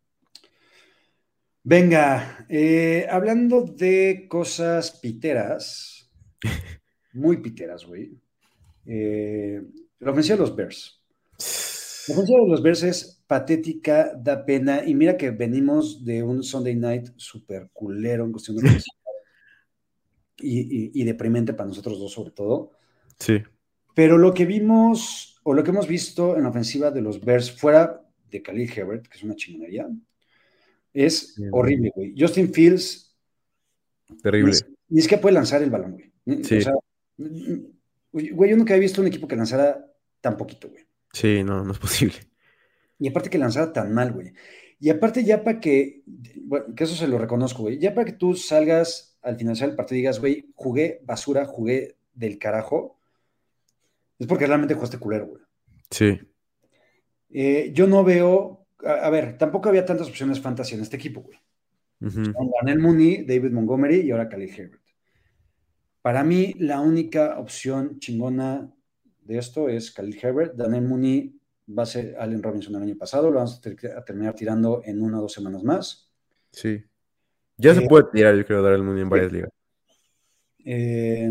Venga, eh, hablando de cosas piteras, muy piteras, güey. Eh, la ofensiva de los Bears. La ofensiva de los Bears es patética, da pena. Y mira que venimos de un Sunday night super culero en cuestión de y, y, deprimente para nosotros dos, sobre todo. Sí. Pero lo que vimos, o lo que hemos visto en la ofensiva de los Bears, fuera de Khalil Herbert, que es una chingonería, es horrible, güey. Justin Fields. Terrible. Ni, es que puede lanzar el balón, güey. Sí. O sea, güey, yo nunca he visto un equipo que lanzara tan poquito, güey. Sí, no, no es posible. Y aparte que lanzara tan mal, güey. Y aparte ya para que, bueno, que eso se lo reconozco, güey, ya para que tú salgas al finalizar el partido y digas, güey, jugué basura, jugué del carajo, es porque realmente jugaste culero, güey. Sí. Eh, yo no veo, a, ver, tampoco había tantas opciones fantasy en este equipo, güey. Daniel Mooney, David Montgomery y ahora Khalil Herbert. Para mí, la única opción chingona de esto es Khalil Herbert. Daniel Mooney va a ser Allen Robinson el año pasado, lo vamos a, terminar tirando en una o dos semanas más. Sí. Ya se eh, puede tirar, yo creo, Daniel Mooney en varias ligas. Eh,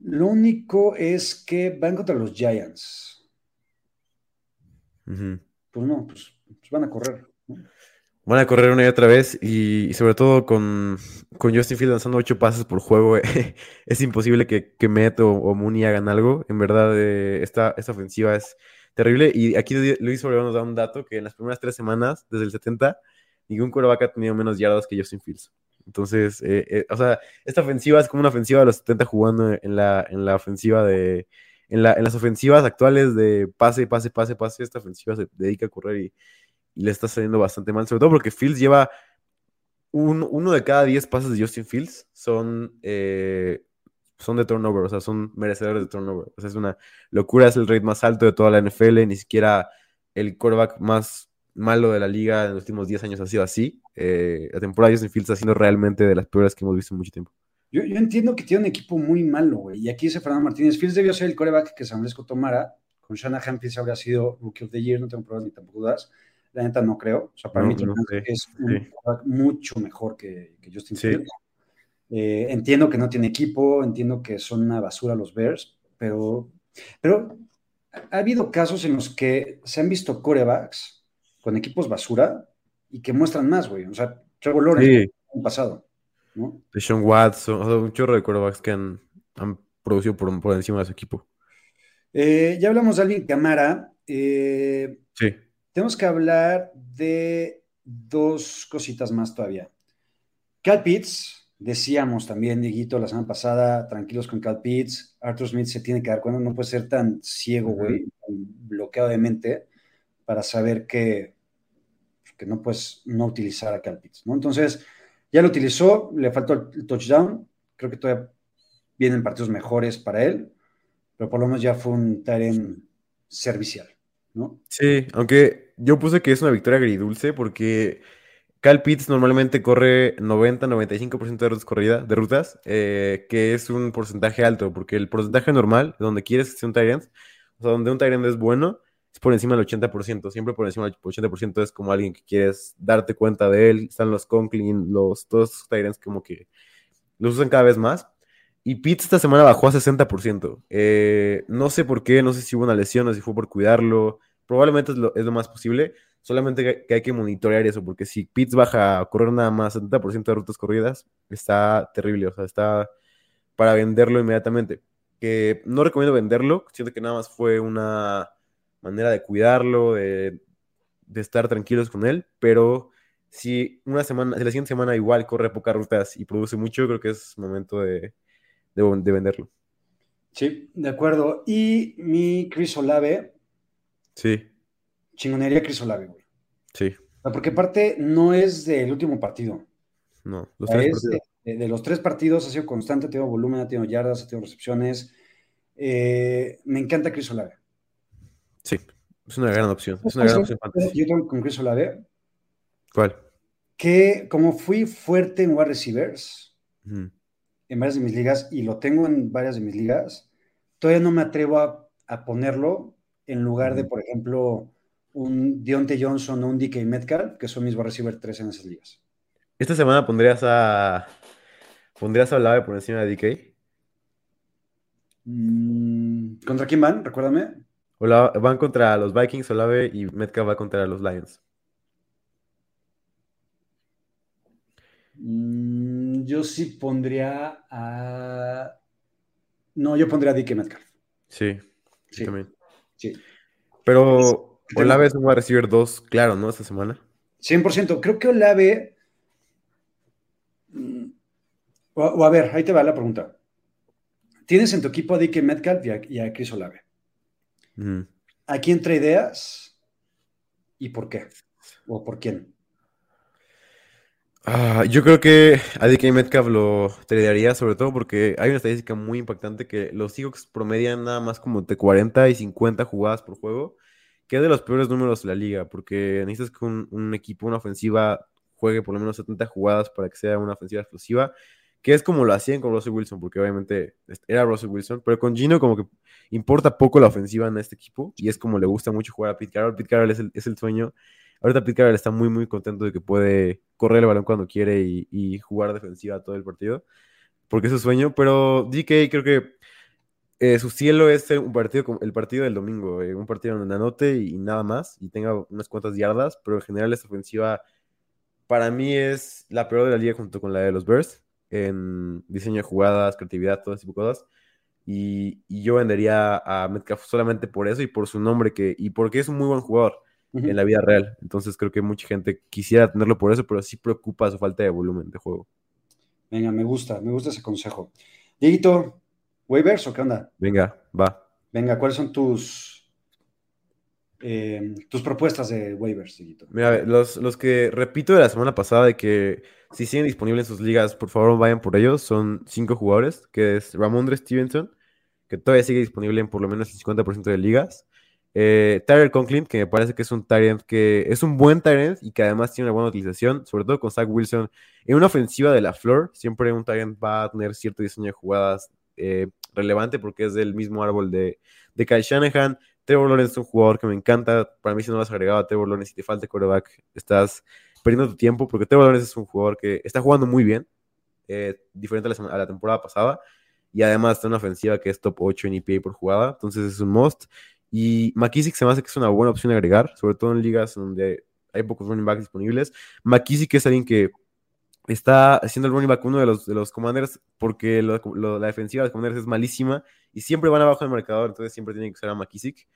lo único es que van contra los Giants. Pues no, pues, pues, van a correr. Van a correr una y otra vez y, sobre todo con, con, Justin Fields lanzando ocho pases por juego, es imposible que, que Met o, Mooney hagan algo. En verdad, eh, esta, esta, ofensiva es terrible. Y aquí Luis Obregón nos da un dato que en las primeras tres semanas, desde el 70, ningún quarterback ha tenido menos yardas que Justin Fields. Entonces, eh, eh, o sea, esta ofensiva es como una ofensiva de los 70 jugando en la, en la ofensiva de... En, la, en las ofensivas actuales de pase, pase, pase, pase, esta ofensiva se dedica a correr y y le está saliendo bastante mal, sobre todo porque Fields lleva uno de cada diez pases de Justin Fields son, eh, son de turnover, o sea, son merecedores de turnover. O sea, es una locura, es el rate más alto de toda la NFL, ni siquiera el quarterback más malo de la liga en los últimos 10 años ha sido así. Eh, la temporada de Justin Fields está siendo realmente de las peores que hemos visto en mucho tiempo. Yo, entiendo que tiene un equipo muy malo, güey. Y aquí dice Fernando Martínez, Fields debió ser el quarterback que San Francisco tomara. Con Shanahan Fields habría sido Rookie of the Year, no tengo pruebas ni tampoco dudas. La neta no creo. O sea, para mí es mucho mejor que, Justin Fields. Eh, entiendo que no tiene equipo, entiendo que son una basura los Bears, pero, pero ha habido casos en los que se han visto corebacks con equipos basura y que muestran más, güey. O sea, Trevor Lawrence en el pasado. ¿no? De Sean Watson, o sea, un chorro de quarterbacks que han, han producido por, por encima de su equipo. Eh, ya hablamos de Alvin Camara. eh, Sí. Tenemos que hablar de dos cositas más todavía. Cal Pitts, decíamos también, Dieguito, la semana pasada, tranquilos con Cal Pitts. Arthur Smith se tiene que dar cuenta, no puede ser tan ciego, güey, tan bloqueado de mente para saber que, que no puedes no utilizar a Cal Pitts, ¿no? Entonces, ya lo utilizó, le faltó el, el touchdown. Creo que todavía vienen partidos mejores para él, pero por lo menos ya fue un Taren servicial, ¿no? Sí, aunque yo puse que es una victoria agridulce porque Cal Pitts normalmente corre 90-95% de rutas corridas, de rutas, eh, que es un porcentaje alto, porque el porcentaje normal, donde quieres que sea un tight o sea, donde un tight es bueno, es por encima del 80%, siempre por encima del 80% es como alguien que quieres darte cuenta de él, están los Conklin, los, todos esos tight como que los usan cada vez más. Y Pitts esta semana bajó a 60%. Eh, no sé por qué, no sé si hubo una lesión o si fue por cuidarlo. Probablemente es lo, es lo más posible. Solamente que, hay que monitorear eso, porque si Pitts baja a correr nada más 70% de rutas corridas, está terrible. O sea, está para venderlo inmediatamente. Que no recomiendo venderlo. Siento que nada más fue una manera de cuidarlo, de, de estar tranquilos con él. Pero si una semana, si la siguiente semana igual corre pocas rutas y produce mucho, creo que es momento de, de, de venderlo. Sí, de acuerdo. Y mi Chris Olave, Sí, chingonería Chris Olave, güey. sí. O sea, porque aparte no es del último partido. No, O los sea, tres es partidos. de, de- de los tres partidos ha sido constante, ha tenido volumen, ha tenido yardas, ha tenido recepciones. Eh, me encanta Chris Olave. Sí, es una gran opción. Es una gran opción. Yo tengo con Chris Olave, ¿Cuál? que como fui fuerte en wide receivers, en varias de mis ligas, y lo tengo en varias de mis ligas, todavía no me atrevo a, a ponerlo en lugar de, por ejemplo, un Deontay Johnson o un DK Metcalf, que son mis wide receiver 3 en esas ligas. Esta semana pondrías a. ¿Pondrías a Olave por encima de DK? Mm, ¿Contra quién van? Recuérdame. Ola- van contra los Vikings, Olave y Metcalf va contra los Lions. Mm, yo sí pondría a. No, yo pondría a DK Metcalf. Sí, sí, Sí, también. Sí. Pero Olave es un wide receiver 2, claro, ¿no? Esta semana. 100%. Creo que Olave. mm, O, o a ver, ahí te va la pregunta. Tienes en tu equipo a DK Metcalf y a, y a Chris Olave. Ujú. ¿A quién trae ideas y por qué? ¿O por quién? Ah, yo creo que a DK Metcalf lo tradearía, sobre todo porque hay una estadística muy impactante que los Seahawks promedian nada más como de 40 y 50 jugadas por juego, que es de los peores números de la liga, porque necesitas que un, un equipo, una ofensiva, juegue por lo menos 70 jugadas para que sea una ofensiva explosiva, que es como lo hacían con Russell Wilson, porque obviamente era Russell Wilson, pero con Gino como que importa poco la ofensiva en este equipo, y es como le gusta mucho jugar a Pete Carroll. Pete Carroll es el, es el sueño Ahorita Pete Carroll está muy, muy contento de que puede correr el balón cuando quiere y, y jugar defensiva todo el partido, porque es su sueño. Pero DK creo que eh, su cielo es un partido, el partido del domingo, eh, un partido donde anote y, y nada más, y tenga unas cuantas yardas, pero en general esta ofensiva para mí es la peor de la liga junto con la de los Bears en diseño de jugadas, creatividad, todo ese tipo de cosas. Y, y yo vendería a Metcalf solamente por eso y por su nombre que, y porque es un muy buen jugador En la vida real. Entonces creo que mucha gente quisiera tenerlo por eso, pero sí preocupa su falta de volumen de juego. Venga, me gusta, me gusta ese consejo. Dieguito, ¿waivers o qué onda? Venga, va. Venga, ¿cuáles son tus, eh, tus propuestas de waivers, Dieguito? Mira, los, los que repito de la semana pasada de que si siguen disponibles en sus ligas, por favor vayan por ellos. Son cinco jugadores, que es Ramondre Stevenson, que todavía sigue disponible en por lo menos el 50% de ligas. Eh, Tyler Conklin, que me parece que es un Tyrant que es un buen Tyrant y que además tiene una buena utilización, sobre todo con Zach Wilson. En una ofensiva de la Flor, siempre un Tyrant va a tener cierto diseño de jugadas eh, relevante porque es del mismo árbol de, de Kyle Shanahan. Trevor Lawrence es un jugador que me encanta. Para mí, si no lo has agregado a Trevor Lawrence y te falta quarterback, estás perdiendo tu tiempo porque Trevor Lawrence es un jugador que está jugando muy bien, eh, diferente a la, sema- a la temporada pasada. Y además está en una ofensiva que es top 8 en EPA por jugada, entonces es un must. Y McKissick se me hace que es una buena opción agregar, sobre todo en ligas donde hay pocos running backs disponibles. McKissick es alguien que está siendo el running back uno de los, de los Commanders porque la defensiva de los Commanders es malísima y siempre van abajo del marcador, entonces siempre tienen que usar a McKissick.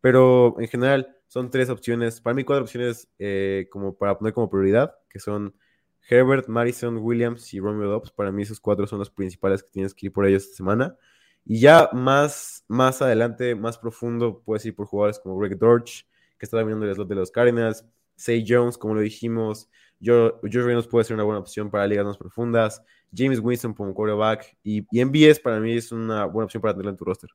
Pero en general son tres opciones, para mí cuatro opciones eh, como para poner como prioridad, que son Herbert, Madison, Williams y Romeo Dobbs. Para mí esos cuatro son los principales que tienes que ir por ellos esta semana. Y ya más, más adelante, más profundo, puedes ir por jugadores como Greg Dortch, que está dominando el slot de los Cardinals, Say Jones, como lo dijimos, Josh Reynolds puede ser una buena opción para ligas más profundas, James Winston como quarterback, y, y MBS para mí es una buena opción para tenerlo en tu roster.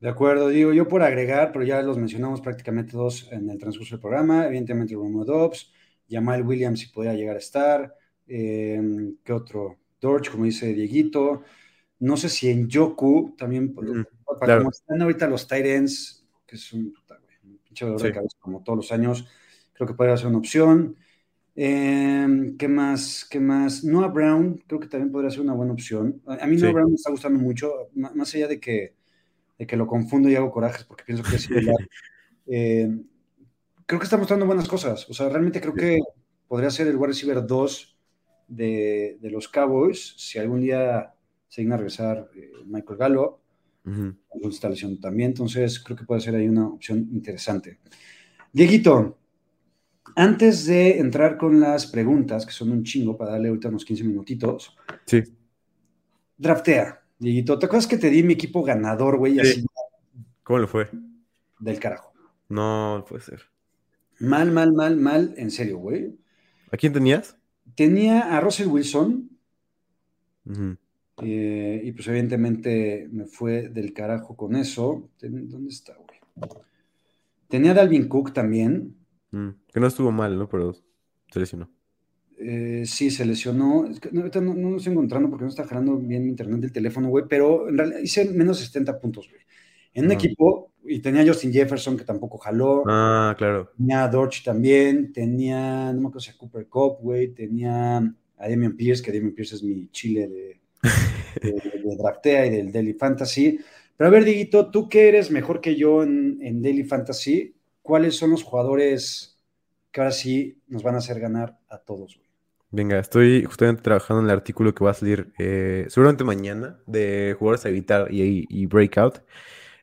De acuerdo, digo yo por agregar, pero ya los mencionamos prácticamente todos en el transcurso del programa. Evidentemente, Romeo Dobbs, Jamal Williams, si pudiera llegar a estar. Eh, ¿Qué otro? Dorch, como dice Dieguito. No sé si en Yoku también, por- Mm, para claro. como están ahorita los Titans, que es un, pinche dolor de cabeza como todos los años, creo que podría ser una opción. Eh, ¿Qué más? ¿Qué más? Noah Brown, creo que también podría ser una buena opción. A, mí Noah Sí. Brown me está gustando mucho, más allá de que de que lo confundo y hago corajes porque pienso que es similar. Eh, creo que está mostrando buenas cosas. O sea, realmente creo que podría ser el wide receiver 2 de, de los Cowboys si algún día se digna regresar eh, Michael Gallo. Ujú. Algún está lesionado también. Entonces, creo que puede ser ahí una opción interesante. Dieguito, antes de entrar con las preguntas, que son un chingo para darle ahorita unos 15 minutitos, Sí. draftea. Dieguito, ¿te acuerdas que te di mi equipo ganador, güey? Sí. Así ¿Cómo le fue? del carajo. No, no puede ser. Mal, mal, mal, mal, en serio, güey. ¿A quién tenías? Tenía a Russell Wilson Ujú. Eh, y pues evidentemente me fue del carajo con eso. ¿Dónde está, güey? Tenía a Dalvin Cook también. Mm, Que no estuvo mal, ¿no? Pero se lesionó. Eh, sí, se lesionó. Es que no, ahorita no, no lo estoy encontrando porque no está jalando bien internet del teléfono, güey, pero en realidad hice menos de 70 puntos, güey. En un Ah. equipo, y tenía a Justin Jefferson que tampoco jaló. Ah, claro. Tenía a Dorch también, tenía, no me acuerdo si a Cooper Cup, güey, tenía a Damian Pierce, que Damian Pierce es mi chile de, de, de draftea y del Daily Fantasy. Pero a ver, Diguito, tú que eres mejor que yo en, en Daily Fantasy, ¿cuáles son los jugadores que ahora sí nos van a hacer ganar a todos? Venga, estoy justamente trabajando en el artículo que va a salir eh, seguramente mañana de jugadores a evitar y, y breakout.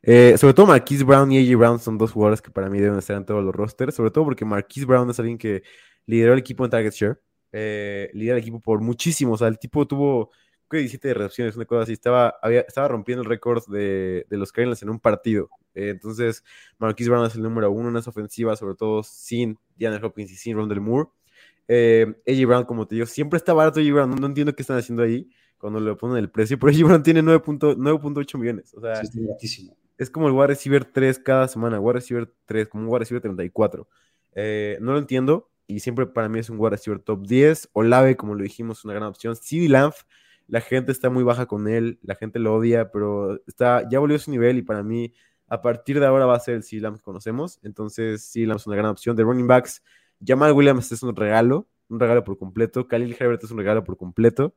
Eh, sobre todo Marquise Brown y AJ Brown son dos jugadores que para mí deben estar en todos los rosters, sobre todo porque Marquise Brown es alguien que lideró el equipo en target share, eh, el equipo por muchísimo, o sea, el tipo tuvo creo que 17 recepciones, una cosa así, estaba, había- estaba rompiendo el récord de, de los Cardinals en un partido. Eh, entonces, Marquise Brown es el número uno en esa ofensiva, sobre todo sin Diana Hopkins y sin Rondell Moore. Eh, AJ Brown, como te digo, siempre está barato AJ Brown, no, no entiendo qué están haciendo ahí cuando le ponen el precio, pero AJ Brown tiene 9.8 9.8 millones, o sea, Sí, gratísimo. es como el wide receiver 3 cada semana, wide receiver 3, como un wide receiver 34. Eh, no lo entiendo y siempre para mí es un wide receiver top 10. Olave, como lo dijimos, es una gran opción. CD Lamb, la gente está muy baja con él, la gente lo odia, pero está, ya volvió a su nivel y para mí a partir de ahora va a ser el CD Lamb que conocemos. Entonces, CD Lamb es una gran opción. De running backs, Jamal Williams es un regalo, un regalo por completo. Khalil Herbert es un regalo por completo.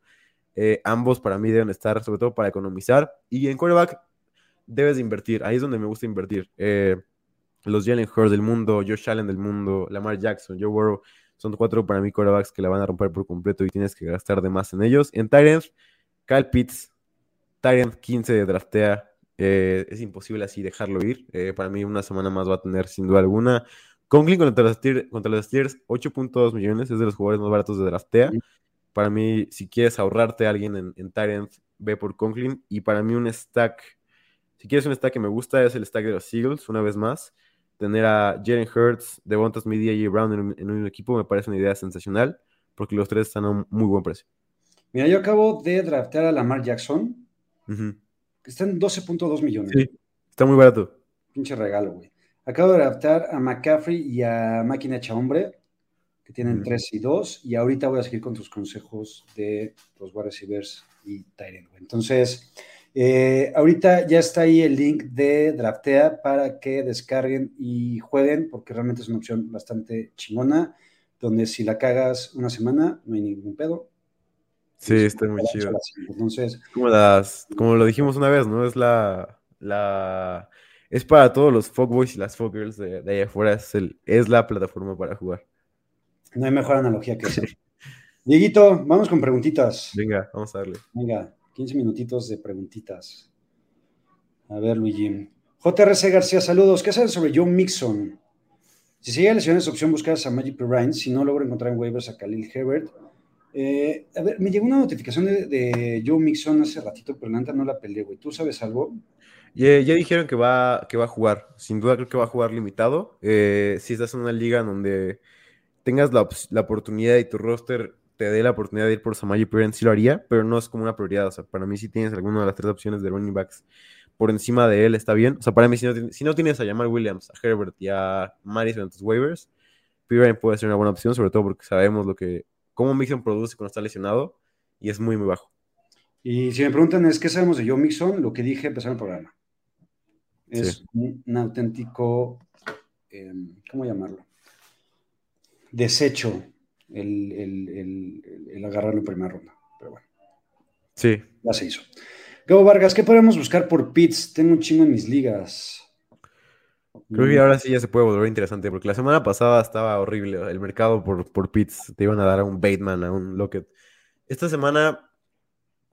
Eh, ambos para mí deben estar, sobre todo para economizar. Y en quarterback, debes de invertir. Ahí es donde me gusta invertir. Eh, los Jalen Hurts del mundo, Josh Allen del mundo, Lamar Jackson, Joe Burrow, son cuatro para mí quarterbacks que la van a romper por completo y tienes que gastar de más en ellos. En Tyrants, Kyle Pitts, Tyrant 15 de draftea. eh, es imposible así dejarlo ir. Eh, para mí una semana más va a tener sin duda alguna. Conklin contra los Steelers, contra los Steelers 8.2 millones, es de los jugadores más baratos de draftea. Para mí, si quieres ahorrarte a alguien en, en Tyrant, ve por Conklin. Y para mí un stack si quieres un stack que me gusta, es el stack de los Eagles, una vez más. Tener a Jalen Hurts, Devonta Smith y A.J. Brown en un, en un equipo me parece una idea sensacional, porque los tres están a un muy buen precio. Mira, yo acabo de draftear a Lamar Jackson, Ujú. que está en 12.2 millones. Sí, está muy barato. Pinche regalo, güey. Acabo de draftear a McCaffrey y a Máquina Hecha Hombre, que tienen Ujú. 3 y 2, y ahorita voy a seguir con tus consejos de los wide receivers y Tyrant, güey. Entonces, eh, ahorita ya está ahí el link de Draftea para que descarguen y jueguen, porque realmente es una opción bastante chingona, donde si la cagas una semana, no hay ningún pedo. Sí, está muy chido. Entonces, Como, las, como lo dijimos una vez, ¿no? Es la, la... Es para todos los fuckboys y las fuckgirls de, de allá afuera. Es, el, es la plataforma para jugar. no hay mejor analogía que esa. Dieguito, vamos con preguntitas. Venga, vamos a darle. Venga, 15 minutitos de preguntitas. A ver, Luigi. JRC García, saludos. ¿Qué sabes sobre Joe Mixon? Si sigue lesiones, es opción buscar a Magic Perrine. Si no logro encontrar en waivers a Khalil Herbert. Eh, a ver, me llegó una notificación de, Joe Mixon hace ratito, pero la neta no la peleé, güey. ¿Tú sabes algo? Ya, dijeron que va, que va a jugar. Sin duda creo que va a jugar limitado. Eh, si estás en una liga en donde tengas la oportunidad y tu roster te dé la oportunidad de ir por Samaji Perine, sí lo haría, pero no es como una prioridad. O sea, para mí si tienes alguna de las tres opciones de running backs por encima de él, está bien. O sea, para mí si no, si no tienes a Jamal Williams, a Herbert y a Madison en tus waivers, Perine puede ser una buena opción, sobre todo porque sabemos lo que, cómo Mixon produce cuando está lesionado y es muy, muy bajo. Y si me preguntan es qué sabemos de Joe Mixon, lo que dije empezar el programa. Es Sí. un, un auténtico, eh, ¿cómo llamarlo? Desecho el, el- el- el- agarrarlo en primera ronda. Pero bueno, Sí, ya se hizo. Gabo Vargas, ¿qué podemos buscar por Pits? Tengo un chingo en mis ligas. Creo que ahora sí ya se puede volver interesante, porque la semana pasada estaba horrible el mercado por, por pits. Te iban a dar a un Bateman, a un Lockett. Esta semana,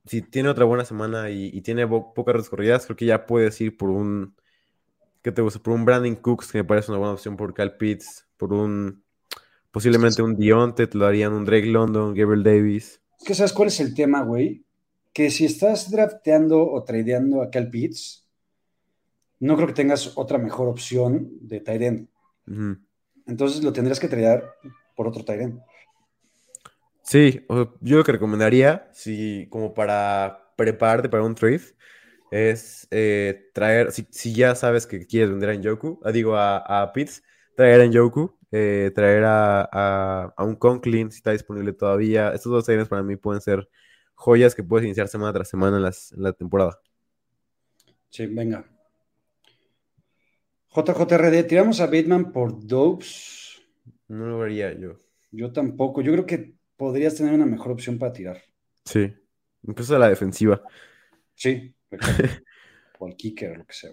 si tiene otra buena semana y, y tiene po- pocas redes corridas, creo que ya puedes ir por un. ¿Qué te gusta? Por un Brandon Cooks, que me parece una buena opción por Cal Pitts, por un. Posiblemente un Dionte, te lo harían un Drake London, Gabriel Davis. Es que sabes cuál es el tema, güey. Que si estás drafteando o tradeando a Cal Pitts, no creo que tengas otra mejor opción de end. Ujú. Entonces lo tendrías que tradear por otro end. Sí, o sea, yo lo que recomendaría, si como para prepararte para un trade, es eh, traer, si, si ya sabes que quieres vender a Njoku, ah, digo a, a Pitts, traer a Njoku, eh, traer a, a, a un Conklin si está disponible todavía. Estos dos ends para mí pueden ser joyas que puedes iniciar semana tras semana en, las- en la temporada. Sí, venga. JJRD, tiramos a Bateman por Dopes. No lo haría yo. Yo tampoco. Yo creo que podrías tener una mejor opción para tirar. Sí, incluso a la defensiva. Sí, o al kicker, lo que sea.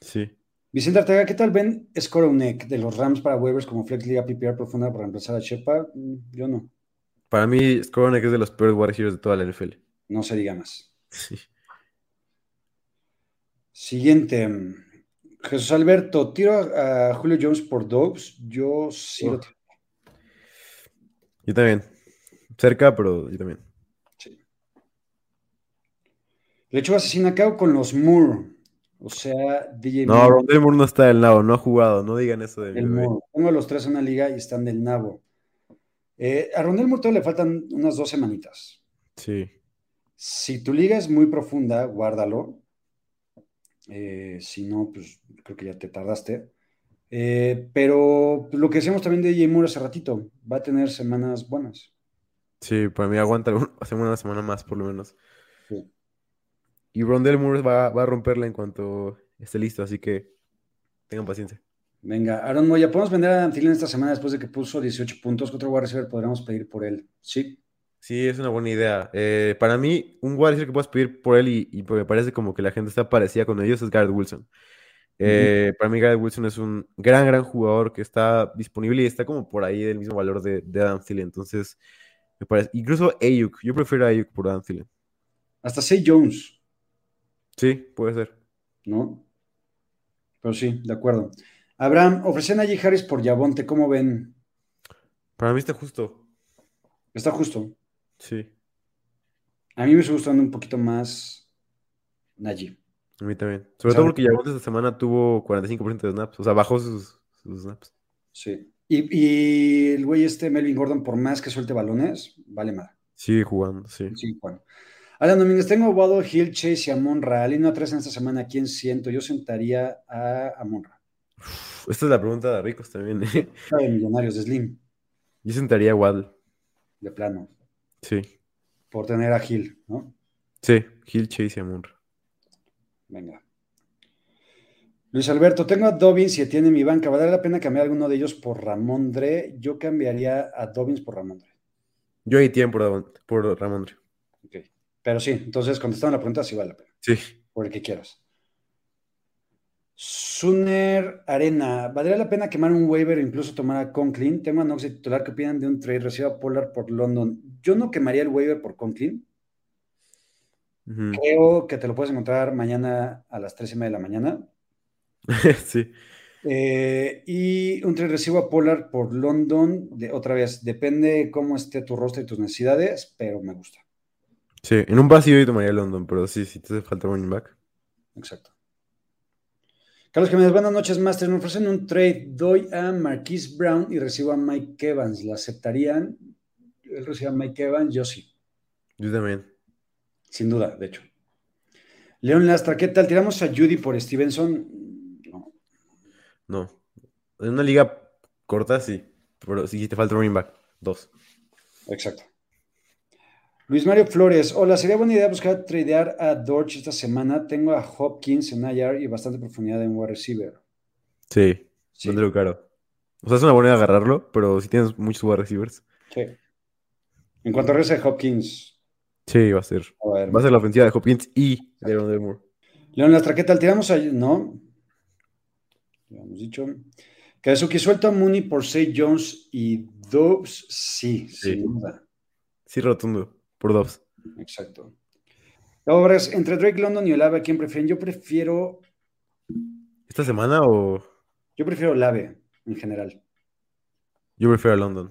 Sí. Vicente Arteaga, ¿qué tal ven Skoronek de los Rams para waivers como Flex Liga PPR profunda para reemplazar a Shepa? Mm, Yo no. Para mí, Skoronek es de los peores receivers de toda la NFL. No se diga más. Sí. Siguiente. Jesús Alberto, tiro a, Julio Jones por Dobbs. Yo sí lo tiro. Yo también. Cerca, pero yo también. Sí. Lechuga asesina acá con los Moore. O sea, DJ No, Moore, Rondell Moore no está del lado, no ha jugado, no digan eso de bebé. Moore. Tengo los tres en una liga y están del nabo. Eh, a Rondel Moore todavía le faltan unas dos semanitas. Sí. Si tu liga es muy profunda, guárdalo. Eh, si no, pues creo que ya te tardaste. Eh, pero lo que decíamos también de DJ Moore hace ratito, va a tener semanas buenas. Sí, para mí aguanta una semana más por lo menos. Sí. Y Rondell Moore va, va a romperla en cuanto esté listo, así que tengan paciencia. Venga, Aaron Moya, ¿podemos vender a Antillen esta semana después de que puso 18 puntos? ¿Qué otro wide receiver podríamos pedir por él? Sí, Sí, es una buena idea. Eh, para mí, un wide receiver que puedas pedir por él y, y me parece como que la gente está parecida con ellos es Garrett Wilson. Eh, Para mí, Garrett Wilson es un gran, gran jugador que está disponible y está como por ahí del mismo valor de, de Adam Thielen. Entonces, me parece. Incluso Ayuk. Yo prefiero a Ayuk por Adam Thielen. hasta Say Jones, Sí, puede ser. ¿no? Pero sí, de acuerdo. Abraham, ofrecen a Najee Harris por Yabonte, ¿cómo ven? Para mí está justo. Está justo. Sí, A mí me está gustando un poquito más Najee. a mí también. Sobre Sabe- todo porque Yabonte esta semana tuvo 45% de snaps. O sea, bajó sus, sus snaps. Sí. Y, y el güey este, Melvin Gordon, por más que suelte balones, vale más. Sigue jugando, sí. Sí, Juan. Alan Domínguez, tengo a Waddle, Hill, Chase y Amonra. Línea 3 en esta semana, ¿a quién siento? Yo sentaría a Amonra. Uf, esta es la pregunta de ricos también. ¿eh? de Millonarios de Slim, Yo sentaría a Waddle. de plano, Sí. por tener a Hill, ¿no? Sí, Hill, Chase y Amonra. Venga. Luis Alberto, tengo a Dobbins y tiene mi banca. ¿Vale la pena cambiar alguno de ellos por Ramondre? Yo cambiaría a Dobbins por Ramondre. Yo ahí tiempo por, por Ramondre. Pero sí, entonces contestando la pregunta, sí vale la pena. Sí. por el que quieras. Suner Arena, ¿valdría la pena quemar un waiver o incluso tomar a Conklin? Tengo a Knox de titular que opinan de un trade reciba a Pollard por London. Yo no quemaría el waiver por Conklin. Ujú. Creo que te lo puedes encontrar mañana a las 3 y media de la mañana. Sí. Eh, y un trade recibo a Pollard por London, de, otra vez, depende cómo esté tu roster y tus necesidades, pero me gusta. Sí, en un vacío yo tomaría London, pero sí, sí te hace falta running back. Exacto. Carlos Jiménez, buenas noches, Master. Me ofrecen un trade. Doy a Marquise Brown y recibo a Mike Evans. ¿La aceptarían? Él recibe a Mike Evans, yo sí. Yo también. Sin duda, de hecho. León Lastra, ¿qué tal? ¿Tiramos a Judy por Stevenson? No. No. En una liga corta, sí. Pero sí te falta running back. Dos. Exacto. Luis Mario Flores, hola, sería buena idea buscar tradear a Dorch esta semana. Tengo a Hopkins en IR y bastante profundidad en wide receiver. Sí. Sí. Véndelo caro. O sea, es una buena idea agarrarlo, pero si tienes muchos wide receivers. Sí. En cuanto a regrese Hopkins, Sí, va a ser. a ver. Va a ser la ofensiva de Hopkins y de Aaron Moore. León Lastra, ¿qué tal? ¿Tiramos a.? No. Ya hemos dicho. Kazuki, suelta a Mooney por Say Jones y Dobbs. Sí, Sí. sin duda. Sí, rotundo. Por dos. Exacto. Luego, Vargas, entre Drake London y Olave, ¿a quién prefieren? Yo prefiero. ¿Esta semana o.? Yo prefiero Olave en general. Yo prefiero a London.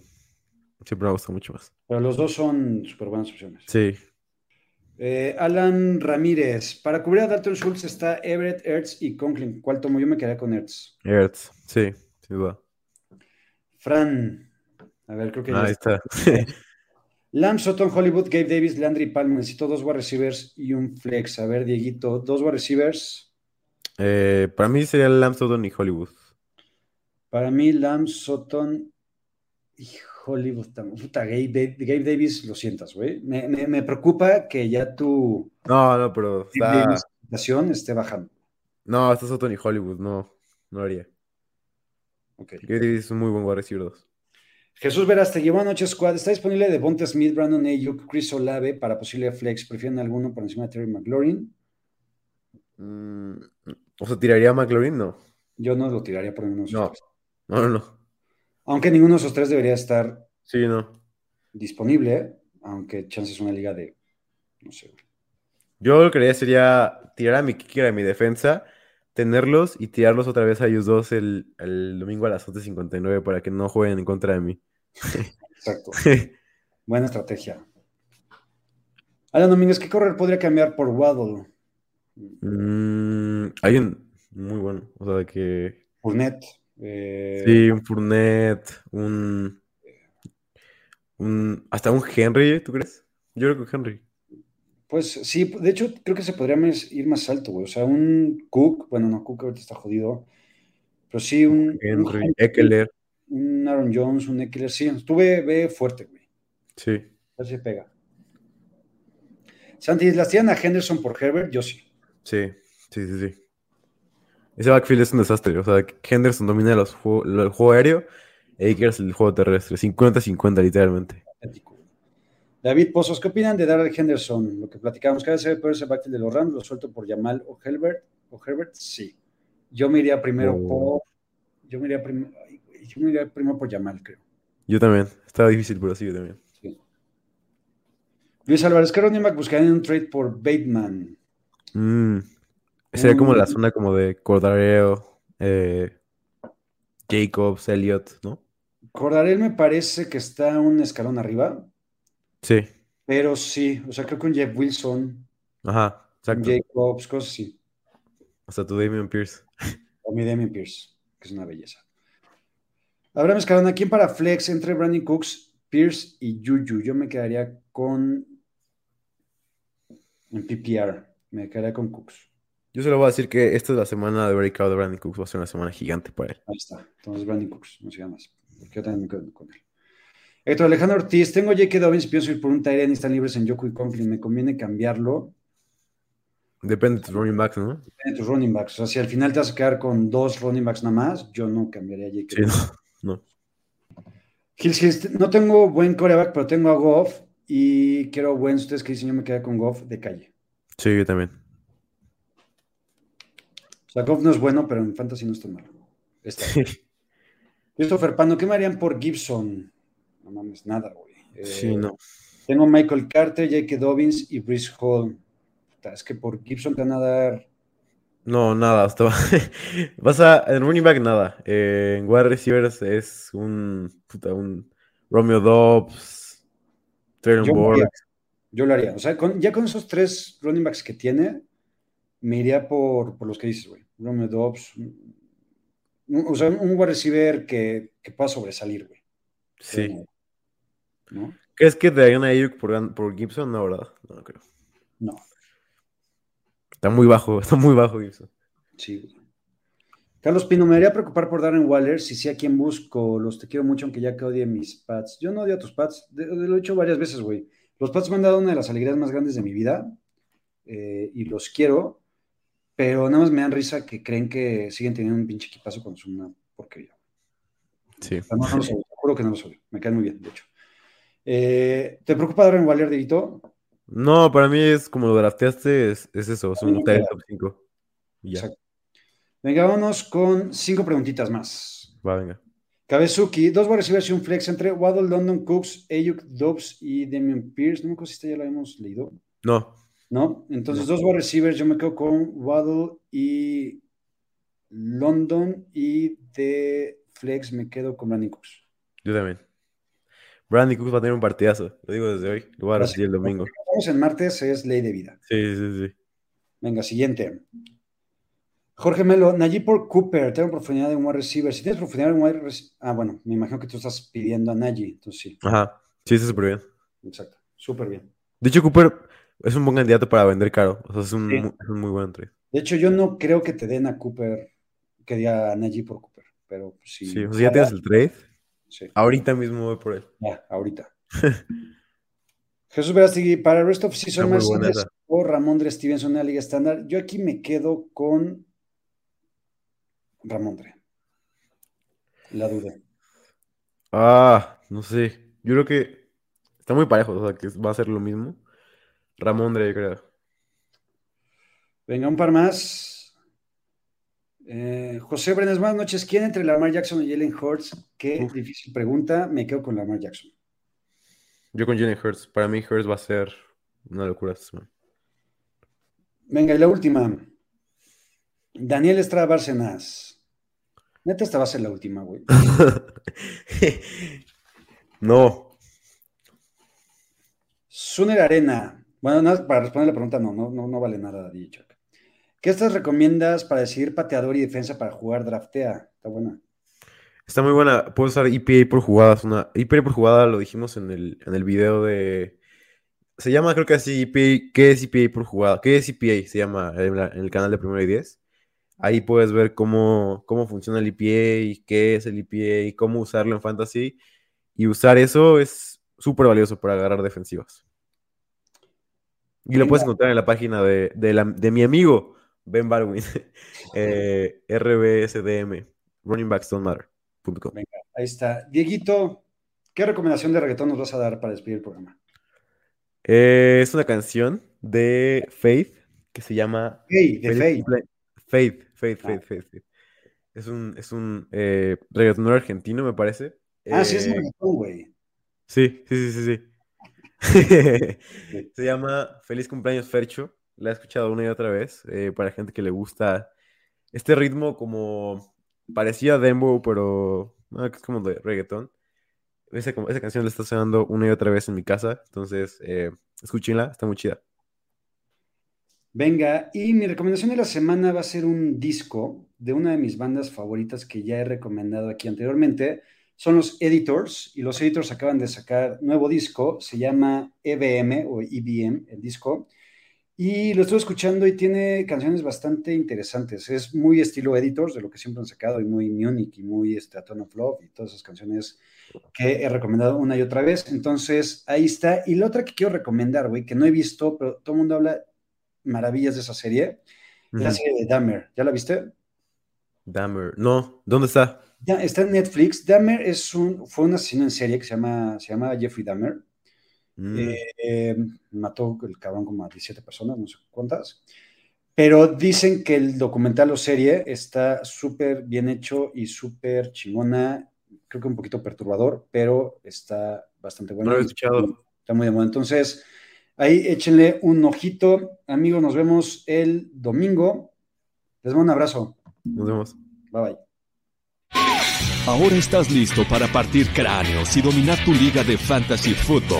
Siempre me gusta mucho más. Pero los dos son súper buenas opciones. Sí. Eh, Alan Ramírez. Para cubrir a Dalton Schultz está Everett, Ertz y Conklin. ¿Cuál tomo? Yo me quedaría con Ertz. Ertz. Sí, sin duda. Fran. A ver, creo que ya Ahí está. Lamb, Sutton, Hollywood, Gabe Davis, Landry Palmer. Necesito dos wide receivers y un flex. A ver, Dieguito, dos wide receivers. Eh, para mí sería Lambsdon y Hollywood. Para mí, Lamb, Sutton y Hollywood. Puta, Gabe, Gabe Davis, lo sientas, güey. Me, me- me preocupa que ya tu No, no, pero está. Situación esté bajando. No, está Sutton y Hollywood. No, no haría. Ok. Gabe Davis es un muy buen wide receiver dos. Jesús Verástegui, buenas noches, Squad. Está disponible de Bonte Smith, Brandon Ayuk, Chris Olave para posible flex. ¿Prefieren alguno por encima de Terry McLaurin? Mm, o sea, ¿tiraría a McLaurin? No. Yo no lo tiraría por ninguno de esos No. tres. No, no, no. Aunque ninguno de esos tres debería estar Sí, no. disponible, ¿eh? aunque chance es una liga de, no sé. Yo lo que haría sería tirar a mi kicker a mi defensa, tenerlos y tirarlos otra vez a ellos dos el, el domingo a las 11.59 para que no jueguen en contra de mí. Exacto. Buena estrategia. Alan Domínguez, ¿qué correr podría cambiar por Waddle? Mm, hay un muy bueno. O sea, de que. Fournette. eh, Sí, un Fournette, un. un hasta un Henry, ¿tú crees? Yo creo que Henry. Pues sí, de hecho creo que se podría ir más alto, güey. O sea, un Cook, bueno, no, Cook ahorita está jodido, pero sí un, un Henry, Eckler. Un Aaron Jones, un Eckler, sí, estuve ve fuerte, güey. Sí. Ver si pega. Santi, ¿las tiran a Henderson por Herbert? Yo sí. Sí, sí, sí, sí. Ese backfield es un desastre. O sea, Henderson domina los juego- lo- el juego aéreo, Akers el juego terrestre. 50-50 literalmente. David Pozos, ¿qué opinan de Darrell Henderson? Lo que platicamos, cada vez se ve peor ese backfield de los Rams, lo suelto por Jamal o Herbert, o Herbert, sí. Yo me iría primero Oh. por, yo me iría primero, yo me iría primero por Jamal, creo. Yo también. Estaba difícil, pero sí, yo también. Sí. Luis Álvarez, ¿qué running back buscarían un trade por Bateman? Mm, Sería como la Mm. zona como de Cordareo, eh, Jacobs, Elliott, ¿no? Cordarel me parece que está un escalón arriba, Sí. pero sí, o sea, creo que un Jeff Wilson, Ajá, un exacto. Jacobs, cosas así. Hasta tu Damian Pierce. O mi Damian Pierce, que es una belleza. Abraham Escalona, ¿quién para flex entre Brandon Cooks, Pierce y Juju? Yo me quedaría con. En PPR, me quedaría con Cooks. Yo solo voy a decir que esta es la semana de breakout de Brandon Cooks. Va a ser una semana gigante para él. Ahí está. Entonces, Brandon Cooks, no siga más. Porque yo también me quedo con él. Héctor Alejandro Ortiz, tengo J.K. Dobbins y pienso ir por un Tyrant y están libres en Yoku y Conklin. ¿Me conviene cambiarlo? Depende de tus running backs, ¿no? En tus running backs. O sea, si al final te vas a quedar con dos running backs nada más, yo no cambiaría a J.K. Sí, no. No. Hills, Hills, no tengo buen coreback, pero tengo a Goff y quiero buen. Ustedes que dicen, yo me quedé con Goff de calle. Sí, yo también. Goff no es bueno, pero en fantasy no está malo. Está. Christopher Pano, ¿qué me harían por Gibson? No mames, nada, güey. Eh, Sí, no. Tengo Michael Carter, J.K. Dobbins y Brice Hall. Es que por Gibson te van a dar. No, nada. Hasta vas a. En running back, nada. Eh, en wide receivers es un. Puta, un. Romeo Dobbs. Traylon Yo lo haría. Burks. Yo lo haría. O sea, con- ya con esos tres running backs que tiene, me iría por, por los que dices, güey. Romeo Dobbs. un- O sea, un wide receiver que, que pueda sobresalir, güey. Sí. ¿No? ¿Crees que te darían a Ayuk por, por Gibson? No, ¿verdad? No creo. No, Está muy bajo, está muy bajo Gibson. sí. Carlos Pino, me haría preocupar por Darren Waller. Si sí, a quién busco. Los te quiero mucho, aunque ya que odie mis pads. Yo no odio a tus pads. de- de- lo he hecho varias veces, güey. Los pads me han dado una de las alegrías más grandes de mi vida. eh, y los quiero. Pero nada más me dan risa que creen que siguen teniendo un pinche equipazo con su una porquería. Sí. No, no los odio, juro que no los odio. Me caen muy bien, de hecho. Eh, ¿Te preocupa Darren Waller, Dieguito? No, para mí es como lo drafteaste, es, es eso, es un top 5. Y ya, Exacto. Venga, vámonos con cinco preguntitas más. va, venga. Kabezuki, dos wide receivers y un flex entre Waddle, London Cooks, Ayuk, Dobbs y Damian Pierce. No me acuerdo si esta ya la hemos leído. No, ¿No? Entonces, No. dos wide receivers, yo me quedo con Waddle y London y de flex me quedo con Brandon Cooks. yo también. Brandy Cooks va a tener un partidazo, lo digo desde hoy, lo voy a recibir el domingo. Vamos en martes, es ley de vida. Sí, sí, sí. Venga, siguiente. Jorge Melo, Najee por Cooper, tengo profundidad de un wide receiver. Si tienes profundidad de un wide receiver. Ah, bueno, me imagino que tú estás pidiendo a Najee, entonces sí, Ajá, sí, está súper bien. exacto, súper bien. De hecho, Cooper es un buen candidato para vender caro, o sea, es un, Sí. mu- es un muy buen trade. De hecho, yo no creo que te den a Cooper, que diga a Najee por Cooper, pero pues sí. Sí, o sea, ya tienes el trade, Sí, ahorita mismo voy por él. ya, ahorita. Jesús Verástegui, para el rest of season, o Ramondre Stevenson en la Liga Estándar. Yo aquí me quedo con Ramondre. La duda. Ah, no sé, yo creo que está muy parejo, o sea, que va a ser lo mismo. Ramondre, yo creo. Venga, un par más. Eh, José Brenes, buenas noches. ¿Quién entre Lamar Jackson y Jalen Hurts? Qué Uf. difícil pregunta. Me quedo con Lamar Jackson. Yo con Jalen Hurts, para mí Hurts va a ser una locura esta semana. Venga, y la última. Daniel Estrada Bárcenas. Neta, esta va a ser la última, güey. No, Suner Arena. Bueno, nada, para responder la pregunta, no, no, no, no vale nada, dicho. ¿Qué estas recomiendas para decidir pateador y defensa para jugar draftea? Está buena. está muy buena. Puedo usar EPA por jugadas. Una... EPA por jugada lo dijimos en el, en el video de. Se llama, creo que así, EPA. ¿Qué es EPA por jugada? ¿Qué es EPA? Se llama en, la- en el canal de Primero y Diez. Ahí puedes ver cómo, cómo funciona el EPA, qué es el EPA, cómo usarlo en fantasy. Y usar eso es súper valioso para agarrar defensivas. Y lo puedes encontrar en la página de, de, la- de mi amigo Ben Barwin, eh, RBSDM, Running Backs Don't Matter. Venga, ahí está. Dieguito, ¿qué recomendación de reggaetón nos vas a dar para despedir el programa? Eh, es una canción de Faith que se llama Hey, de Faith, Faith, Ah. Faith, Faith, Faith. Es un, es un eh, reggaetonero argentino, me parece. Ah, sí, es Eh, reggaetón, güey. Sí, sí, sí, sí, sí. Se llama Feliz cumpleaños Fercho. La he escuchado una y otra vez. eh, para gente que le gusta este ritmo como parecía a pero ah, es como de reggaetón. Esa, esa canción la está sonando una y otra vez en mi casa. Entonces, eh, escúchenla, está muy chida. Venga, y mi recomendación de la semana va a ser un disco de una de mis bandas favoritas que ya he recomendado aquí anteriormente. Son los Editors, y los Editors acaban de sacar nuevo disco, se llama EBM o EBM, el disco, y lo estoy escuchando y tiene canciones bastante interesantes. Es muy estilo Editors, de lo que siempre han sacado, y muy Munich, y muy este, A Ton of Love, y todas esas canciones que he recomendado una y otra vez. Entonces, ahí está. Y la otra que quiero recomendar, güey, que no he visto, pero todo el mundo habla maravillas de esa serie, es la serie de Dahmer. ¿Ya la viste? Dahmer. No, ¿dónde está? Ya, está en Netflix. Dahmer es un, fue un asesino en serie que se llama, se llama Jeffrey Dahmer. Mm, Eh, mató el cabrón como a 17 personas, no sé cuántas. Pero dicen que el documental o serie está súper bien hecho y súper chingona. Creo que un poquito perturbador, pero está bastante bueno. No lo he escuchado. Está muy de moda. Entonces, ahí échenle un ojito. Amigos, nos vemos el domingo. Les mando un abrazo. Nos vemos. Bye bye. Ahora estás listo para partir cráneos y dominar tu liga de fantasy football.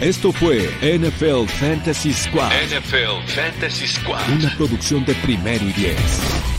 Esto fue NFL Fantasy Squad, NFL Fantasy Squad. una producción de primero y diez.